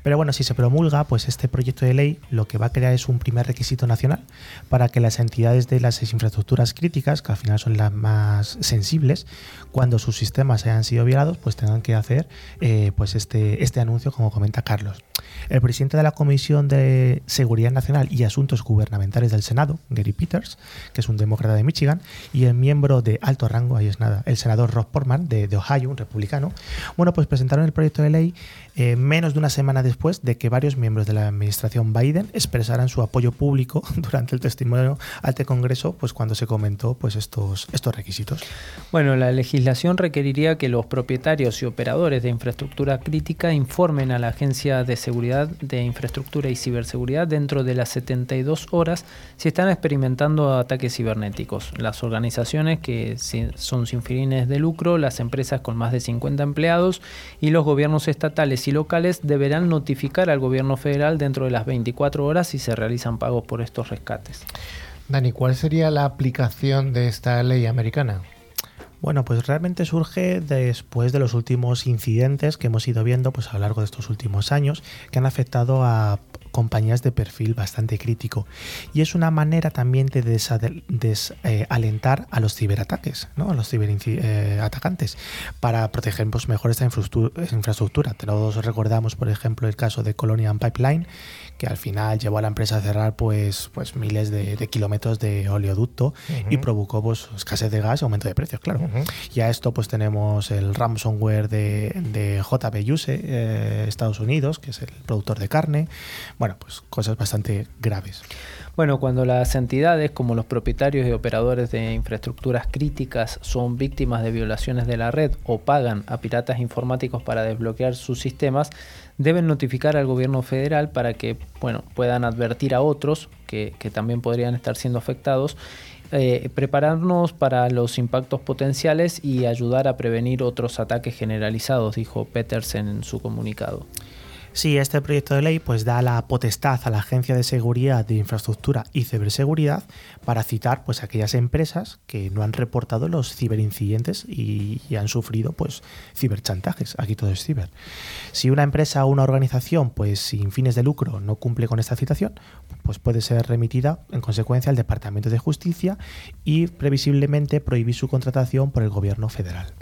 S2: Pero bueno, si se promulga, pues este proyecto de ley lo que va a crear es un primer requisito nacional para que las entidades de las infraestructuras críticas, que al final son las más sensibles, cuando sus sistemas hayan sido violados, pues tengan que hacer eh, pues este, este anuncio, como comenta Carlos. El presidente de la Comisión de Seguridad Nacional y Asuntos Gubernamentales del Senado, Gary Peters, que es un demócrata de Michigan, y el miembro de alto rango, ahí es nada, el senador Rob Portman de, de Ohio, un republicano, bueno, pues presentaron el proyecto de ley eh, menos de una semana después de que varios miembros de la administración Biden expresaran su apoyo público *laughs* durante el testimonio ante Congreso, pues cuando se comentó pues estos, estos requisitos.
S4: Bueno, la legislación requeriría que los propietarios y operadores de infraestructura crítica informen a la Agencia de Seguridad de Infraestructura y Ciberseguridad dentro de las 72 horas si están experimentando ataques cibernéticos. Las organizaciones que son sin fines de lucro, las empresas con más de 50 empleados y los gobiernos estatales y locales deberán notificar al gobierno federal dentro de las 24 horas si se realizan pagos por estos rescates.
S1: Dani, ¿cuál sería la aplicación de esta ley americana?
S2: Bueno, pues realmente surge después de los últimos incidentes que hemos ido viendo pues, a lo largo de estos últimos años que han afectado a compañías de perfil bastante crítico. Y es una manera también de desalentar eh, a los ciberataques, ¿no? a los ciberatacantes, eh, para proteger pues, mejor esta infraestructura. Todos recordamos, por ejemplo, el caso de Colonial Pipeline, que al final llevó a la empresa a cerrar pues, pues miles de, kilómetros de oleoducto y provocó pues, escasez de gas y aumento de precios, claro. Y a esto pues tenemos el ransomware de, de JB Use, eh, Estados Unidos, que es el productor de carne. Bueno, pues cosas bastante graves.
S4: Bueno, cuando las entidades como los propietarios y operadores de infraestructuras críticas son víctimas de violaciones de la red o pagan a piratas informáticos para desbloquear sus sistemas, deben notificar al gobierno federal para que bueno, puedan advertir a otros que, también podrían estar siendo afectados eh, prepararnos para los impactos potenciales y ayudar a prevenir otros ataques generalizados, dijo Petersen en su comunicado.
S2: Sí, este proyecto de ley pues da la potestad a la Agencia de Seguridad de Infraestructura y Ciberseguridad para citar pues aquellas empresas que no han reportado los ciberincidentes y, han sufrido pues ciberchantajes. Aquí todo es ciber. Si una empresa o una organización pues sin fines de lucro no cumple con esta citación, pues puede ser remitida en consecuencia al Departamento de Justicia y previsiblemente prohibir su contratación por el gobierno federal.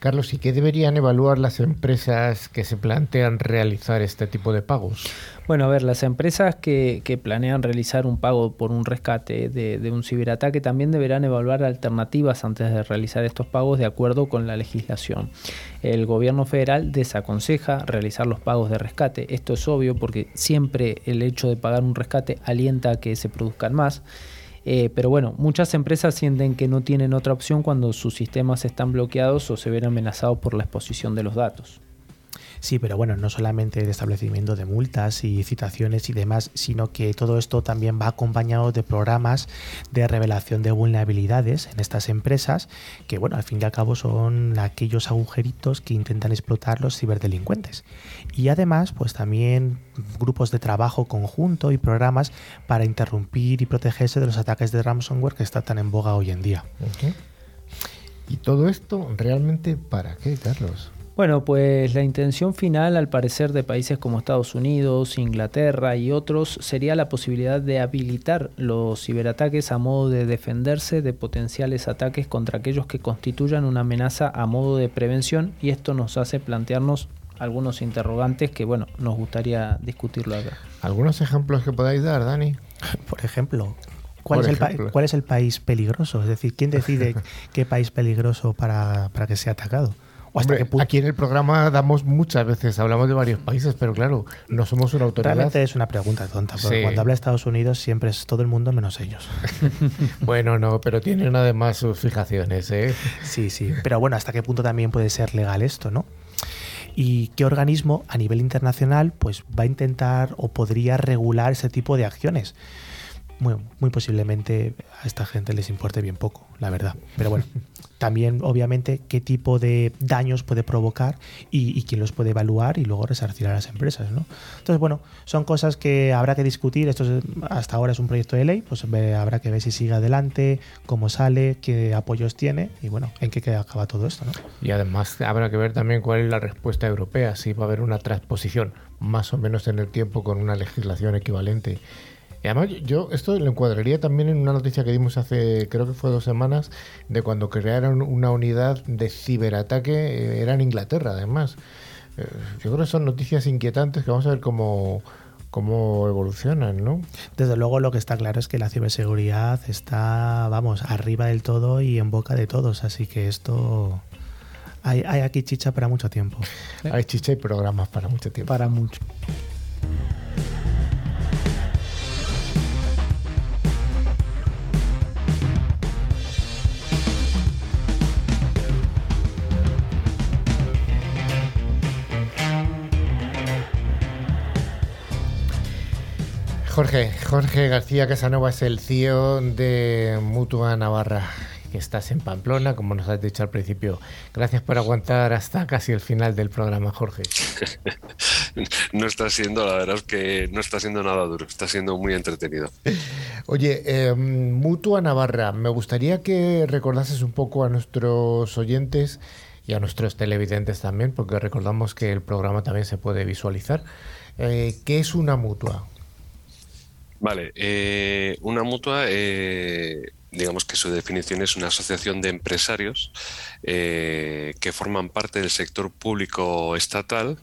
S1: Carlos, ¿y qué deberían evaluar las empresas que se plantean realizar este tipo de pagos?
S4: Bueno, a ver, las empresas que, planean realizar un pago por un rescate de, un ciberataque también deberán evaluar alternativas antes de realizar estos pagos de acuerdo con la legislación. El gobierno federal desaconseja realizar los pagos de rescate. Esto es obvio porque siempre el hecho de pagar un rescate alienta a que se produzcan más. Eh, pero bueno, muchas empresas sienten que no tienen otra opción cuando sus sistemas están bloqueados o se ven amenazados por la exposición de los datos.
S2: Sí, pero bueno, no solamente el establecimiento de multas y citaciones y demás, sino que todo esto también va acompañado de programas de revelación de vulnerabilidades en estas empresas, que bueno, al fin y al cabo son aquellos agujeritos que intentan explotar los ciberdelincuentes. Y además, pues también grupos de trabajo conjunto y programas para interrumpir y protegerse de los ataques de ransomware que están tan en boga hoy en día.
S1: ¿Y todo esto realmente para qué, Carlos?
S4: Bueno, pues la intención final, al parecer, de países como Estados Unidos, Inglaterra y otros sería la posibilidad de habilitar los ciberataques a modo de defenderse de potenciales ataques contra aquellos que constituyan una amenaza a modo de prevención y esto nos hace plantearnos algunos interrogantes que, bueno, nos gustaría discutirlo acá.
S1: ¿Algunos ejemplos que podáis dar, Dani? *laughs*
S2: Por ejemplo, ¿Cuál, es el, ¿Cuál, es el país peligroso? Es decir, ¿quién decide *laughs* qué país peligroso para, para que sea atacado?
S1: Aquí en el programa damos muchas veces, hablamos de varios países, pero claro, no somos una autoridad.
S2: Realmente es una pregunta tonta, porque cuando habla Estados Unidos siempre es todo el mundo menos ellos. *laughs*
S1: bueno, no, pero tienen además sus fijaciones, ¿eh?
S2: Sí, sí. Pero bueno, ¿hasta qué punto también puede ser legal esto, no? ¿Y qué organismo a nivel internacional pues va a intentar o podría regular ese tipo de acciones? Muy, muy posiblemente a esta gente les importe bien poco, la verdad. Pero bueno, *laughs* también obviamente qué tipo de daños puede provocar y, quién los puede evaluar y luego resarcir a las empresas. ¿no? Entonces, bueno, son cosas que habrá que discutir. Esto hasta ahora es un proyecto de ley, pues habrá que ver si sigue adelante, cómo sale, qué apoyos tiene y bueno, en qué acaba todo esto. ¿no?
S1: Y además habrá que ver también cuál es la respuesta europea, si va a haber una transposición más o menos en el tiempo con una legislación equivalente y además, yo esto lo encuadraría también en una noticia que dimos hace, creo que fue dos semanas, de cuando crearon una unidad de ciberataque, eh, era en Inglaterra además. Eh, yo creo que son noticias inquietantes que vamos a ver cómo, cómo evolucionan, ¿no?
S2: Desde luego lo que está claro es que la ciberseguridad está, vamos, arriba del todo y en boca de todos, así que esto... Hay, hay aquí chicha para mucho tiempo.
S1: Hay chicha y programas para mucho tiempo.
S2: Para mucho.
S1: Jorge, Jorge García Casanova es el CEO de Mutua Navarra, que estás en Pamplona, como nos has dicho al principio. Gracias por aguantar hasta casi el final del programa, Jorge. *laughs*
S5: no está siendo, la verdad es que no está siendo nada duro, está siendo muy entretenido.
S1: Oye, eh, Mutua Navarra, me gustaría que recordases un poco a nuestros oyentes y a nuestros televidentes también, porque recordamos que el programa también se puede visualizar. Eh, ¿Qué es una mutua?
S5: Vale, eh, una mutua, eh, digamos que su definición es una asociación de empresarios eh, que forman parte del sector público estatal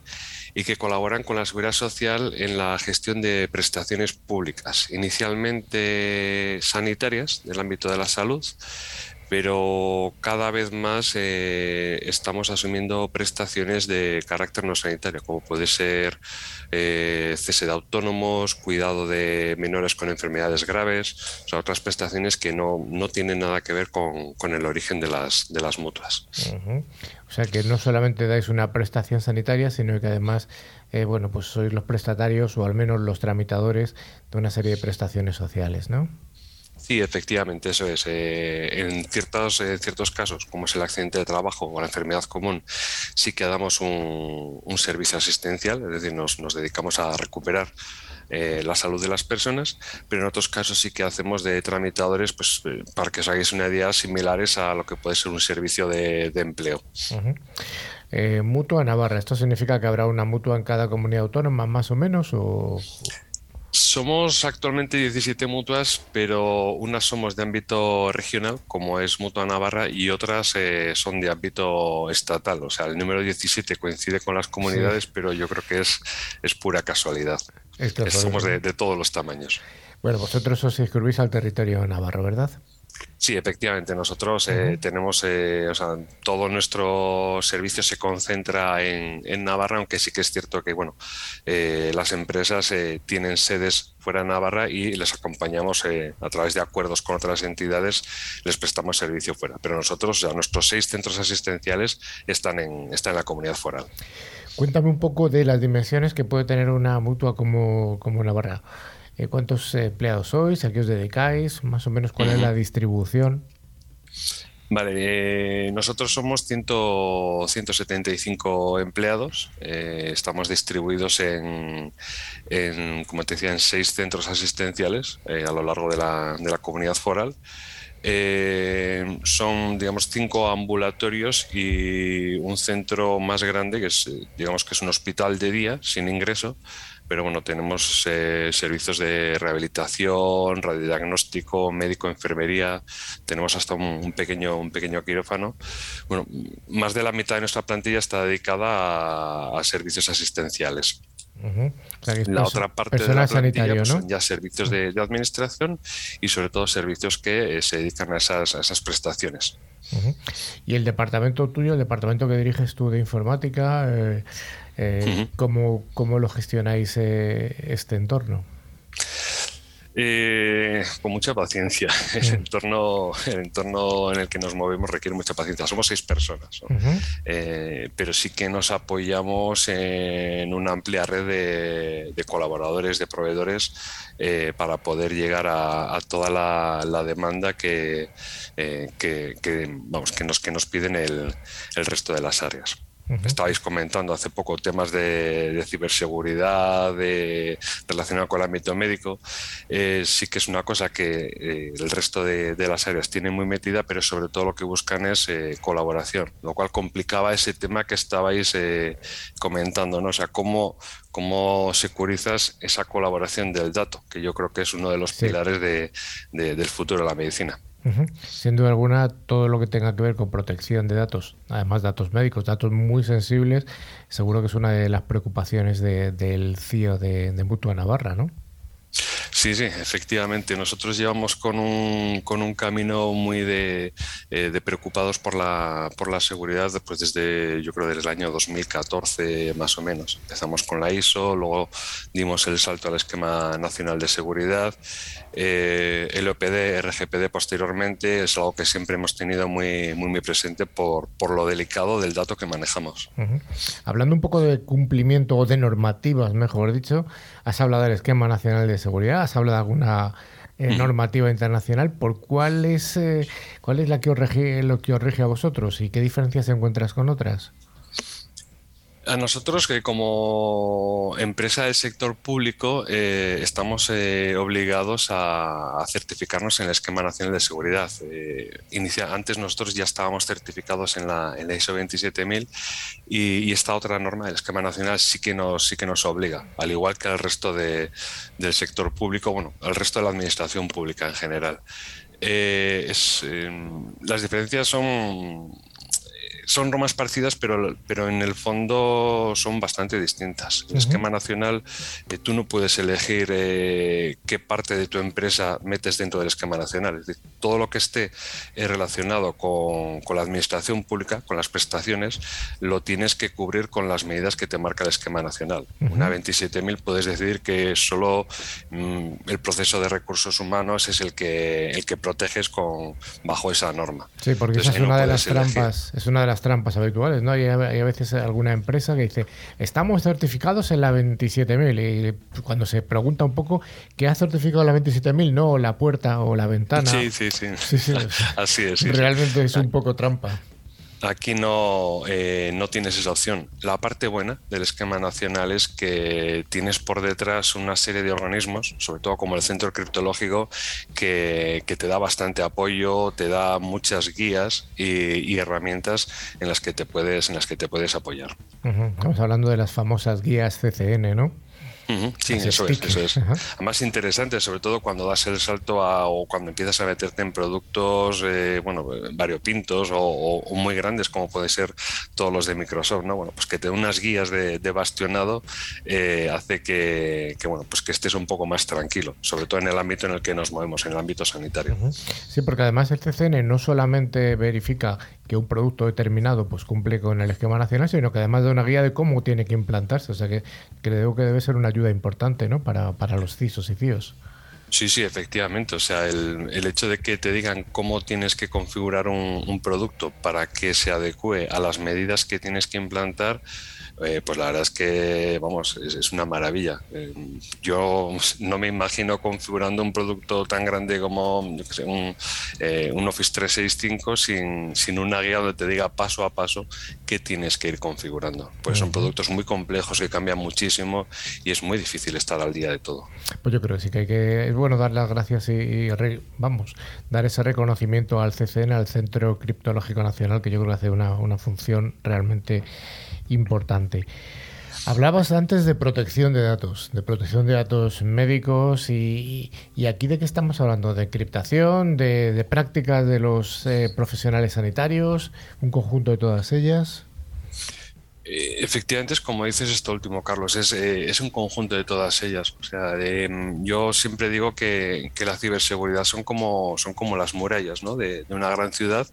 S5: y que colaboran con la seguridad social en la gestión de prestaciones públicas, inicialmente sanitarias del ámbito de la salud, pero cada vez más eh, estamos asumiendo prestaciones de carácter no sanitario, como puede ser eh, cese de autónomos, cuidado de menores con enfermedades graves, o sea, otras prestaciones que no, tienen nada que ver con, el origen de las, de las mutuas.
S1: O sea, que no solamente dais una prestación sanitaria, sino que además, eh, bueno, pues sois los prestatarios o al menos los tramitadores de una serie de prestaciones sociales, ¿no?
S5: Sí, efectivamente, eso es. Eh, en, ciertos, ciertos casos, como es el accidente de trabajo o la enfermedad común, sí que damos un, servicio asistencial, es decir, nos, dedicamos a recuperar eh, la salud de las personas, pero en otros casos sí que hacemos de tramitadores, pues eh, para que os hagáis una idea, similares a lo que puede ser un servicio de, empleo.
S1: mutua Navarra, ¿esto significa que habrá una mutua en cada comunidad autónoma más o menos? O...
S5: Somos actualmente 17 mutuas, pero unas somos de ámbito regional, como es Mutua Navarra, y otras eh, son de ámbito estatal. O sea, el número 17 coincide con las comunidades, pero yo creo que es, es pura casualidad. somos de, de, todos los tamaños.
S1: Bueno, vosotros os inscribís al territorio navarro, ¿verdad?
S5: Sí, efectivamente. Nosotros eh, tenemos, eh, o sea, todo nuestro servicio se concentra en, Navarra, aunque sí que es cierto que, bueno, eh, las empresas tienen sedes fuera de Navarra y les acompañamos a través de acuerdos con otras entidades, les prestamos servicio fuera. Pero nosotros, sea, nuestros seis centros asistenciales están en, están en la comunidad foral.
S1: Cuéntame un poco de las dimensiones que puede tener una mutua como, como Navarra. Eh, ¿Cuántos empleados sois? ¿A qué os dedicáis? Más o menos cuál es la distribución.
S5: Vale, eh, nosotros somos 175 empleados. Eh, estamos distribuidos en, como te decía, en seis centros asistenciales eh, a lo largo de la, de la comunidad foral. son, digamos, cinco ambulatorios y un centro más grande que es, digamos, que es un hospital de día sin ingreso, pero bueno, tenemos eh, servicios de rehabilitación, radiodiagnóstico, médico, enfermería, tenemos hasta un, pequeño, un pequeño quirófano. Bueno, más de la mitad de nuestra plantilla está dedicada a, servicios asistenciales. la otra parte de la plantilla pues, son ya servicios de, administración y sobre todo servicios que eh, se dedican a esas, a esas prestaciones.
S1: Y el departamento tuyo, el departamento que diriges tú de informática, eh, eh, ¿cómo, lo gestionáis eh, este entorno?
S5: Eh, con mucha paciencia. *laughs* El, entorno, el entorno en el que nos movemos requiere mucha paciencia. Somos seis personas, pero sí que nos apoyamos en una amplia red de, colaboradores, de proveedores, para poder llegar a, toda la, demanda que, vamos, que, nos, que nos piden el resto de las áreas. Estabais comentando hace poco temas de, ciberseguridad de, relacionado con el ámbito médico. Eh, sí que es una cosa que eh, el resto de, las áreas tienen muy metida, pero sobre todo lo que buscan es eh, colaboración, lo cual complicaba ese tema que estabais comentando, ¿no? O sea, cómo, cómo securizas esa colaboración del dato, que yo creo que es uno de los pilares del futuro de la medicina.
S1: Sin duda alguna, todo lo que tenga que ver con protección de datos, además datos médicos, datos muy sensibles, seguro que es una de las preocupaciones del CIO de, de Mutua Navarra, ¿no?
S5: Sí, sí, efectivamente. Nosotros llevamos con un, con un camino muy de, eh, de, preocupados por la, por la seguridad pues desde, yo creo, desde el año 2014 más o menos. Empezamos con la ISO, luego dimos el salto al esquema nacional de seguridad. Eh, el OPD, RGPD posteriormente es algo que siempre hemos tenido muy, muy, muy presente por, por lo delicado del dato que manejamos.
S1: Hablando un poco de cumplimiento o de normativas, mejor dicho, has hablado del esquema nacional de seguridad, has hablado de alguna eh, normativa internacional. ¿Por cuál es, eh, cuál es la que os lo que os rige a vosotros y qué diferencias encuentras con otras?
S5: A nosotros, que como empresa del sector público, eh, estamos eh, obligados a, certificarnos en el Esquema Nacional de Seguridad. Eh, antes nosotros ya estábamos certificados en la, ISO 27000 y, esta otra norma del Esquema Nacional sí que nos, sí que nos obliga, al igual que al resto del sector público, bueno, al resto de la administración pública en general. las diferencias son son romas parecidas, pero, pero en el fondo son bastante distintas. En el esquema nacional, eh, tú no puedes elegir eh, qué parte de tu empresa metes dentro del esquema nacional. Es decir, todo lo que esté eh, relacionado con, con, la administración pública, con las prestaciones, lo tienes que cubrir con las medidas que te marca el esquema nacional. Una 27.000 puedes decidir que solo mm, el proceso de recursos humanos es el que, el que proteges con, bajo esa norma.
S1: Sí, porque esa es una de las trampas. Es una de las trampas habituales, ¿no? Hay, a veces alguna empresa que dice, estamos certificados en la 27.000 y cuando se pregunta un poco, ¿qué ha certificado la 27.000? No, la puerta o la ventana.
S5: Sí, sí, sí. *laughs* Así es.
S1: Realmente es un poco trampa.
S5: Aquí no, eh, no tienes esa opción. La parte buena del esquema nacional es que tienes por detrás una serie de organismos, sobre todo como el Centro Criptológico, que, te da bastante apoyo, te da muchas guías y, herramientas en las que te puedes, en las que te puedes apoyar.
S1: Estamos hablando de las famosas guías CCN, ¿no?
S5: Sí, eso es, eso es. Además interesante, sobre todo cuando das el salto a, o cuando empiezas a meterte en productos, eh, bueno, variopintos o, muy grandes como puede ser todos los de Microsoft, ¿no? Bueno, pues que te unas guías de, bastionado eh, hace que, bueno, pues que estés un poco más tranquilo, sobre todo en el ámbito en el que nos movemos, en el ámbito sanitario.
S1: Sí, porque además el CCN no solamente verifica que un producto determinado pues cumple con el esquema nacional, sino que además da una guía de cómo tiene que implantarse, o sea que creo que debe ser una ayuda importante ¿no? para, para los CISOs y CIOs.
S5: Sí, sí, efectivamente. O sea, el, el, hecho de que te digan cómo tienes que configurar un, un, producto para que se adecue a las medidas que tienes que implantar, eh, pues la verdad es que, vamos, es, una maravilla. Eh, yo no me imagino configurando un producto tan grande como un, eh, un, Office 365 sin, sin, una guía donde te diga paso a paso qué tienes que ir configurando. Pues son productos muy complejos que cambian muchísimo y es muy difícil estar al día de todo.
S1: Pues yo creo que sí que hay que, es bueno dar las gracias y, vamos, dar ese reconocimiento al CCN, al Centro Criptológico Nacional, que yo creo que hace una, una función realmente importante. Hablabas antes de protección de datos, de protección de datos médicos y, aquí de qué estamos hablando, de encriptación, de, prácticas de los eh, profesionales sanitarios, un conjunto de todas ellas.
S5: Eh, efectivamente es como dices esto último, Carlos, es, eh, es un conjunto de todas ellas. O sea, yo siempre digo que, que, la ciberseguridad son como, son como las murallas ¿no? de, de, una gran ciudad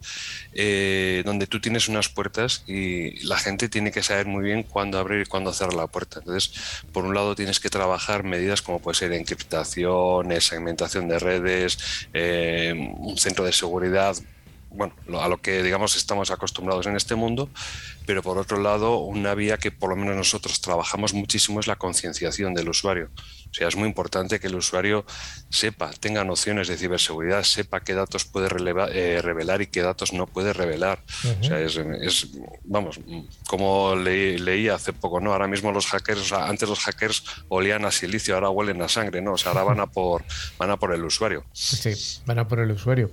S5: eh, donde tú tienes unas puertas y la gente tiene que saber muy bien cuándo abrir y cuándo cerrar la puerta. Entonces, por un lado tienes que trabajar medidas como puede ser encriptación, segmentación de redes, un centro de seguridad, bueno, a lo que digamos estamos acostumbrados en este mundo, pero por otro lado, una vía que por lo menos nosotros trabajamos muchísimo es la concienciación del usuario. O sea, es muy importante que el usuario sepa, tenga nociones de ciberseguridad, sepa qué datos puede eh, revelar y qué datos no puede revelar. O sea, es, vamos, como leí, hace poco, ¿no? Ahora mismo los hackers, o sea, antes los hackers olían a silicio, ahora huelen a sangre, ¿no? O sea, ahora van a por, van a por el usuario.
S1: Sí, van a por el usuario.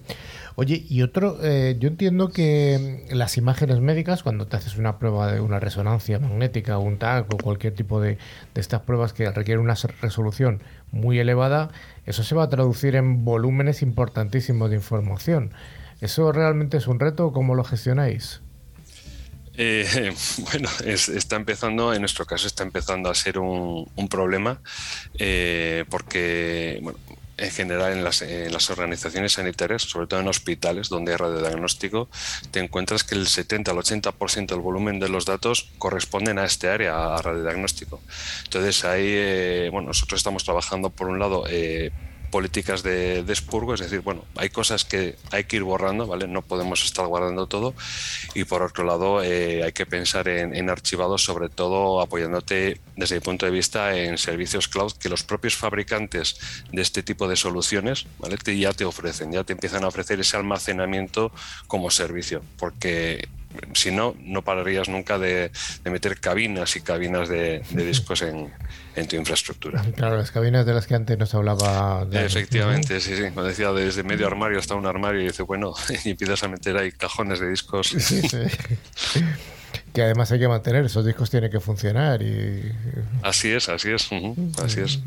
S1: Oye, y otro, eh, yo entiendo que las imágenes médicas, cuando te haces una prueba de una resonancia magnética, un TAC o cualquier tipo de, estas pruebas que requieren una resolución muy elevada, eso se va a traducir en volúmenes importantísimos de información. ¿Eso realmente es un reto? ¿Cómo lo gestionáis?
S5: Eh, *laughs* bueno, está empezando, en nuestro caso está empezando a ser un, problema eh, porque bueno, en general en las, las, organizaciones sanitarias, sobre todo en hospitales donde hay radiodiagnóstico, te encuentras que el 70 al 80% del volumen de los datos corresponden a este área, a radiodiagnóstico. Entonces ahí, eh, bueno, nosotros estamos trabajando por un lado eh, políticas de, de, expurgo, es decir, bueno, hay cosas que hay que ir borrando, ¿vale? No podemos estar guardando todo. Y por otro lado, eh, hay que pensar en, en, archivados, sobre todo apoyándote desde mi punto de vista en servicios cloud que los propios fabricantes de este tipo de soluciones, ¿vale? ya te ofrecen, ya te empiezan a ofrecer ese almacenamiento como servicio, porque si no, no pararías nunca de, meter cabinas y cabinas de, discos en, tu infraestructura.
S1: Claro, las cabinas de las que antes nos hablaba.
S5: Efectivamente, sí, sí. Como decía, desde medio armario hasta un armario y dice, bueno, *laughs* y empiezas a meter ahí cajones de discos. Sí, sí.
S1: que además hay que mantener, esos discos tienen que funcionar. y
S5: Así es, así es. así es.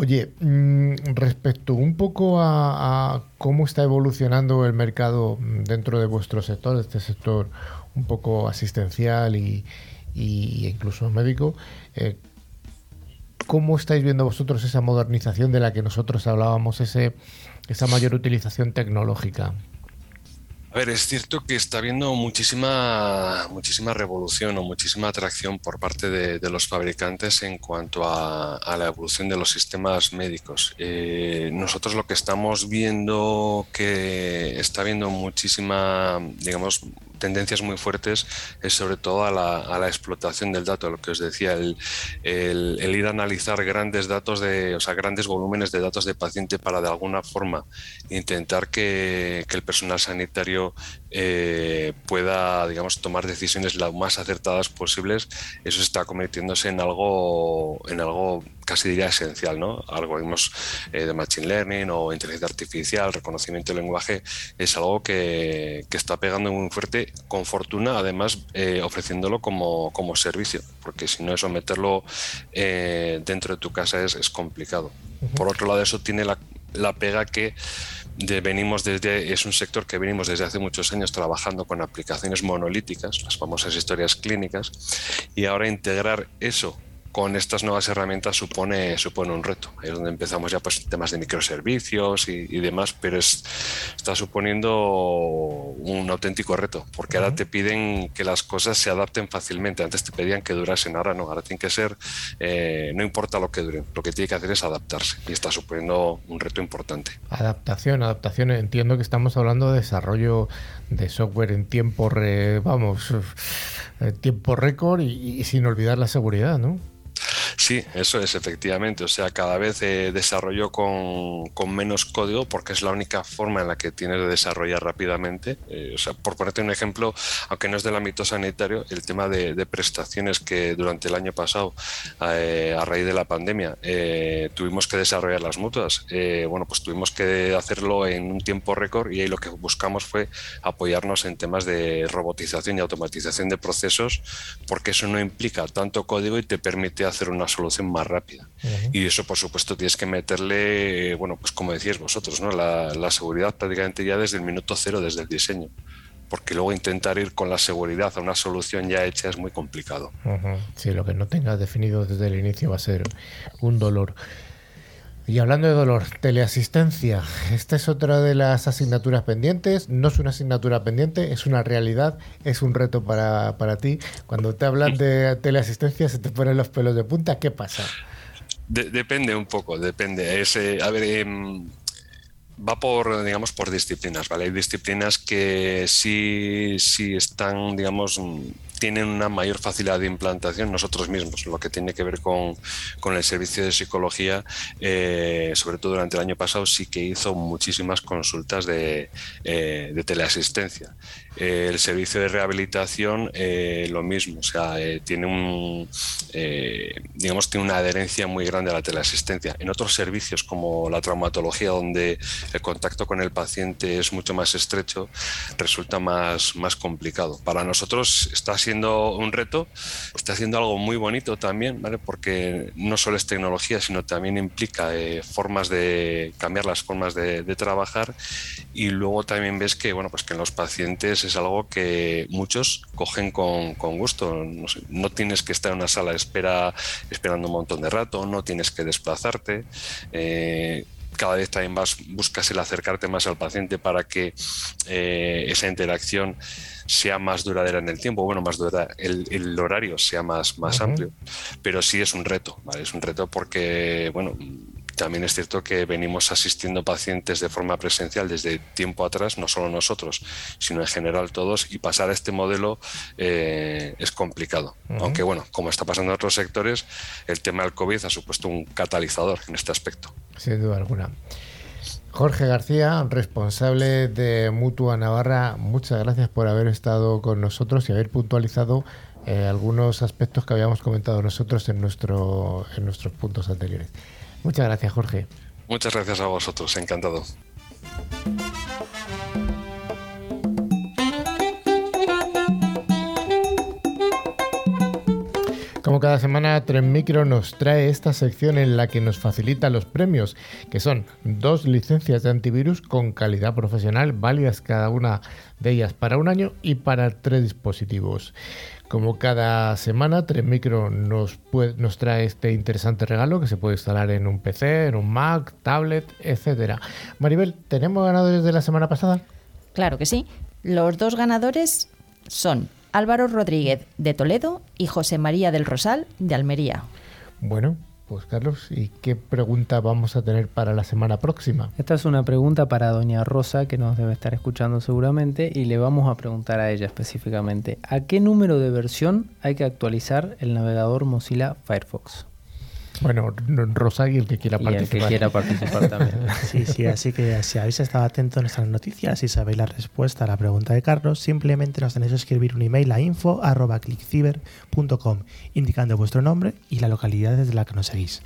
S1: Oye, mm, respecto un poco a, cómo está evolucionando el mercado dentro de vuestro sector, este sector un poco asistencial y, incluso médico, eh, ¿cómo estáis viendo vosotros esa modernización de la que nosotros hablábamos, ese, esa mayor utilización tecnológica?
S5: A ver, es cierto que está habiendo muchísima, muchísima revolución o muchísima atracción por parte de, los fabricantes en cuanto a, la evolución de los sistemas médicos. Eh, nosotros lo que estamos viendo que está habiendo muchísima, digamos, tendencias muy fuertes es sobre todo a la, explotación del dato, lo que os decía, el, ir a analizar grandes datos de, o sea, grandes volúmenes de datos de paciente para de alguna forma intentar que, el personal sanitario eh, pueda, digamos, tomar decisiones las más acertadas posibles, eso está convirtiéndose en algo, en algo casi diría esencial, ¿no? Algoritmos eh, de Machine Learning o inteligencia artificial, reconocimiento de lenguaje, es algo que, que está pegando muy fuerte, con fortuna, además eh, ofreciéndolo como, como, servicio, porque si no eso meterlo eh, dentro de tu casa es, es complicado. Por otro lado, eso tiene la, la pega que venimos desde, es un sector que venimos desde hace muchos años trabajando con aplicaciones monolíticas, las famosas historias clínicas, y ahora integrar eso con estas nuevas herramientas supone, supone un reto. Ahí es donde empezamos ya pues temas de microservicios y, demás, pero es, está suponiendo un auténtico reto, porque ahora te piden que las cosas se adapten fácilmente. Antes te pedían que durasen, ahora no, ahora tiene que ser, eh, no importa lo que duren, lo que tiene que hacer es adaptarse y está suponiendo un reto importante.
S1: Adaptación, adaptación. Entiendo que estamos hablando de desarrollo de software en tiempo, vamos, en tiempo récord y sin olvidar la seguridad, ¿no?
S5: Sí, eso es efectivamente. O sea, cada vez eh, desarrollo con, menos código porque es la única forma en la que tienes de desarrollar rápidamente. Eh, o sea, por ponerte un ejemplo, aunque no es del ámbito sanitario, el tema de, prestaciones que durante el año pasado, eh, a raíz de la pandemia, tuvimos que desarrollar las mutuas. bueno, pues tuvimos que hacerlo en un tiempo récord y ahí lo que buscamos fue apoyarnos en temas de robotización y automatización de procesos porque eso no implica tanto código y te permite hacer una solución más rápida. Y eso, por supuesto, tienes que meterle, bueno, pues como decíais vosotros, ¿no? La, seguridad prácticamente ya desde el minuto cero, desde el diseño. Porque luego intentar ir con la seguridad a una solución ya hecha es muy complicado.
S1: Sí, lo que no tengas definido desde el inicio va a ser un dolor. Y hablando de dolor, teleasistencia. Esta es otra de las asignaturas pendientes. No es una asignatura pendiente, es una realidad, es un reto para, para ti. Cuando te hablan de teleasistencia se te ponen los pelos de punta. ¿Qué pasa?
S5: depende un poco, depende. ese a ver, em, va por, digamos, por disciplinas, ¿vale? Hay disciplinas que sí, sí están, digamos, tienen una mayor facilidad de implantación nosotros mismos, lo que tiene que ver con, con el servicio de psicología, eh, sobre todo durante el año pasado, sí que hizo muchísimas consultas de, eh, de teleasistencia. Eh, el servicio de rehabilitación, lo mismo, o sea, tiene un, digamos, tiene una adherencia muy grande a la teleasistencia. En otros servicios como la traumatología, donde el contacto con el paciente es mucho más estrecho, resulta más, más complicado. Para nosotros está siendo un reto, está haciendo algo muy bonito también, ¿vale? porque no solo es tecnología, sino también implica eh, formas de cambiar las formas de, trabajar y luego también ves que, bueno, pues que en los pacientes es algo que muchos cogen con, gusto. No, tienes que estar en una sala de espera esperando un montón de rato, no tienes que desplazarte. Eh, cada vez también vas, buscas el acercarte más al paciente para que eh, esa interacción sea más duradera en el tiempo, bueno, más duradera, el, horario sea más, más amplio, pero sí es un reto, ¿vale? Es un reto porque, bueno, también es cierto que venimos asistiendo pacientes de forma presencial desde tiempo atrás, no solo nosotros, sino en general todos, y pasar a este modelo eh, es complicado. Aunque bueno, como está pasando en otros sectores, el tema del COVID ha supuesto un catalizador en este aspecto.
S1: Sin duda alguna. Jorge García, responsable de Mutua Navarra, muchas gracias por haber estado con nosotros y haber puntualizado eh, algunos aspectos que habíamos comentado nosotros en, nuestro, en nuestros puntos anteriores. Muchas gracias, Jorge.
S5: Muchas gracias a vosotros, encantado.
S1: Como cada semana, Tren Micro nos trae esta sección en la que nos facilita los premios, que son dos licencias de antivirus con calidad profesional, válidas cada una de ellas para un año y para tres dispositivos. Como cada semana, Tren Micro nos, nos trae este interesante regalo que se puede instalar en un PC, en un Mac, tablet, etc. Maribel, ¿tenemos ganadores de la semana pasada?
S3: Claro que sí. Los dos ganadores son Álvaro Rodríguez de Toledo y José María del Rosal de Almería.
S1: Bueno, pues Carlos, ¿y qué pregunta vamos a tener para la semana próxima?
S4: Esta es una pregunta para doña Rosa que nos debe estar escuchando seguramente y le vamos a preguntar a ella específicamente, ¿a qué número de versión hay que actualizar el navegador Mozilla Firefox?
S1: Bueno, Rosa y el que quiera participar.
S4: el que quiera participar también. *laughs*
S2: sí, sí, así que si habéis estado atentos a nuestras noticias y sabéis la respuesta a la pregunta de Carlos, simplemente nos tenéis que escribir un email a info.clickciber.com indicando vuestro nombre y la localidad desde la que nos seguís.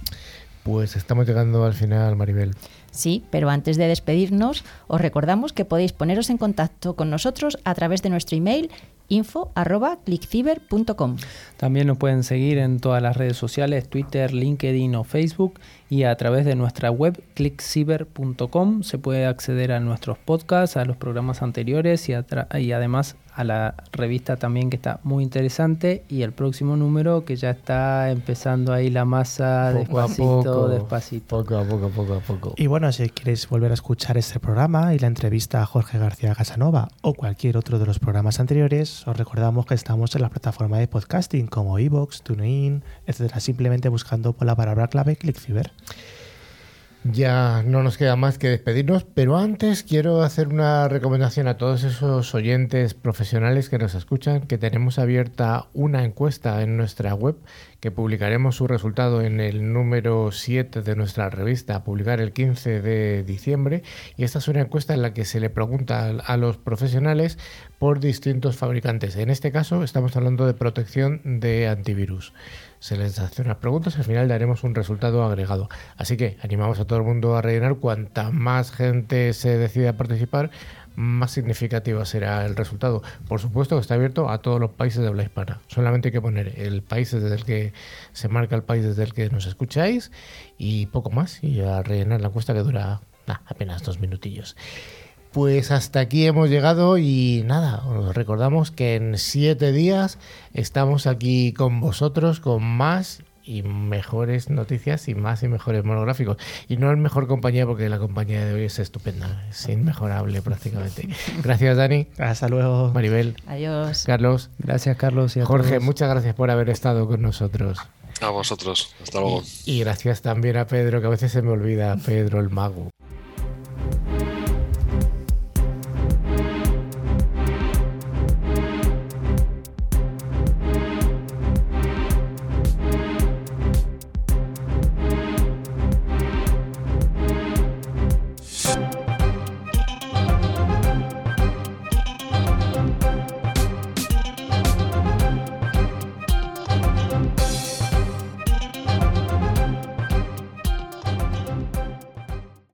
S1: Pues estamos llegando al final, Maribel.
S3: Sí, pero antes de despedirnos, os recordamos que podéis poneros en contacto con nosotros a través de nuestro email info.clickciber.com.
S4: También nos pueden seguir en todas las redes sociales, Twitter, LinkedIn o Facebook y a través de nuestra web clickciber.com se puede acceder a nuestros podcasts, a los programas anteriores y, y además a la revista también que está muy interesante y el próximo número que ya está empezando ahí la masa
S1: Poco a
S4: despacito,
S1: poco,
S4: despacito.
S1: Poco a poco, poco a poco.
S2: Y bueno, si quieres volver a escuchar este programa y la entrevista a Jorge García Casanova o cualquier otro de los programas anteriores, os recordamos que estamos en la plataforma de podcasting como iVoox, TuneIn, etcétera, simplemente buscando por la palabra clave ClickCiber.
S1: Ya no nos queda más que despedirnos, pero antes quiero hacer una recomendación a todos esos oyentes profesionales que nos escuchan, que tenemos abierta una encuesta en nuestra web, que publicaremos su resultado en el número 7 de nuestra revista, a publicar el 15 de diciembre, y esta es una encuesta en la que se le pregunta a los profesionales por distintos fabricantes. En este caso estamos hablando de protección de antivirus se les hace unas preguntas y al final daremos un resultado agregado. Así que animamos a todo el mundo a rellenar. Cuanta más gente se decida a participar, más significativo será el resultado. Por supuesto que está abierto a todos los países de habla hispana. Solamente hay que poner el país desde el que se marca el país desde el que nos escucháis y poco más. Y a rellenar la encuesta que dura nah, apenas dos minutillos. Pues hasta aquí hemos llegado y nada, os recordamos que en siete días estamos aquí con vosotros con más y mejores noticias y más y mejores monográficos. Y no es mejor compañía porque la compañía de hoy es estupenda, es inmejorable prácticamente. Gracias Dani.
S2: Hasta luego.
S1: Maribel.
S3: Adiós.
S1: Carlos.
S4: Gracias Carlos y a
S1: Jorge,
S4: todos.
S1: muchas gracias por haber estado con nosotros.
S5: A vosotros. Hasta luego.
S1: Y gracias también a Pedro, que a veces se me olvida, Pedro el mago.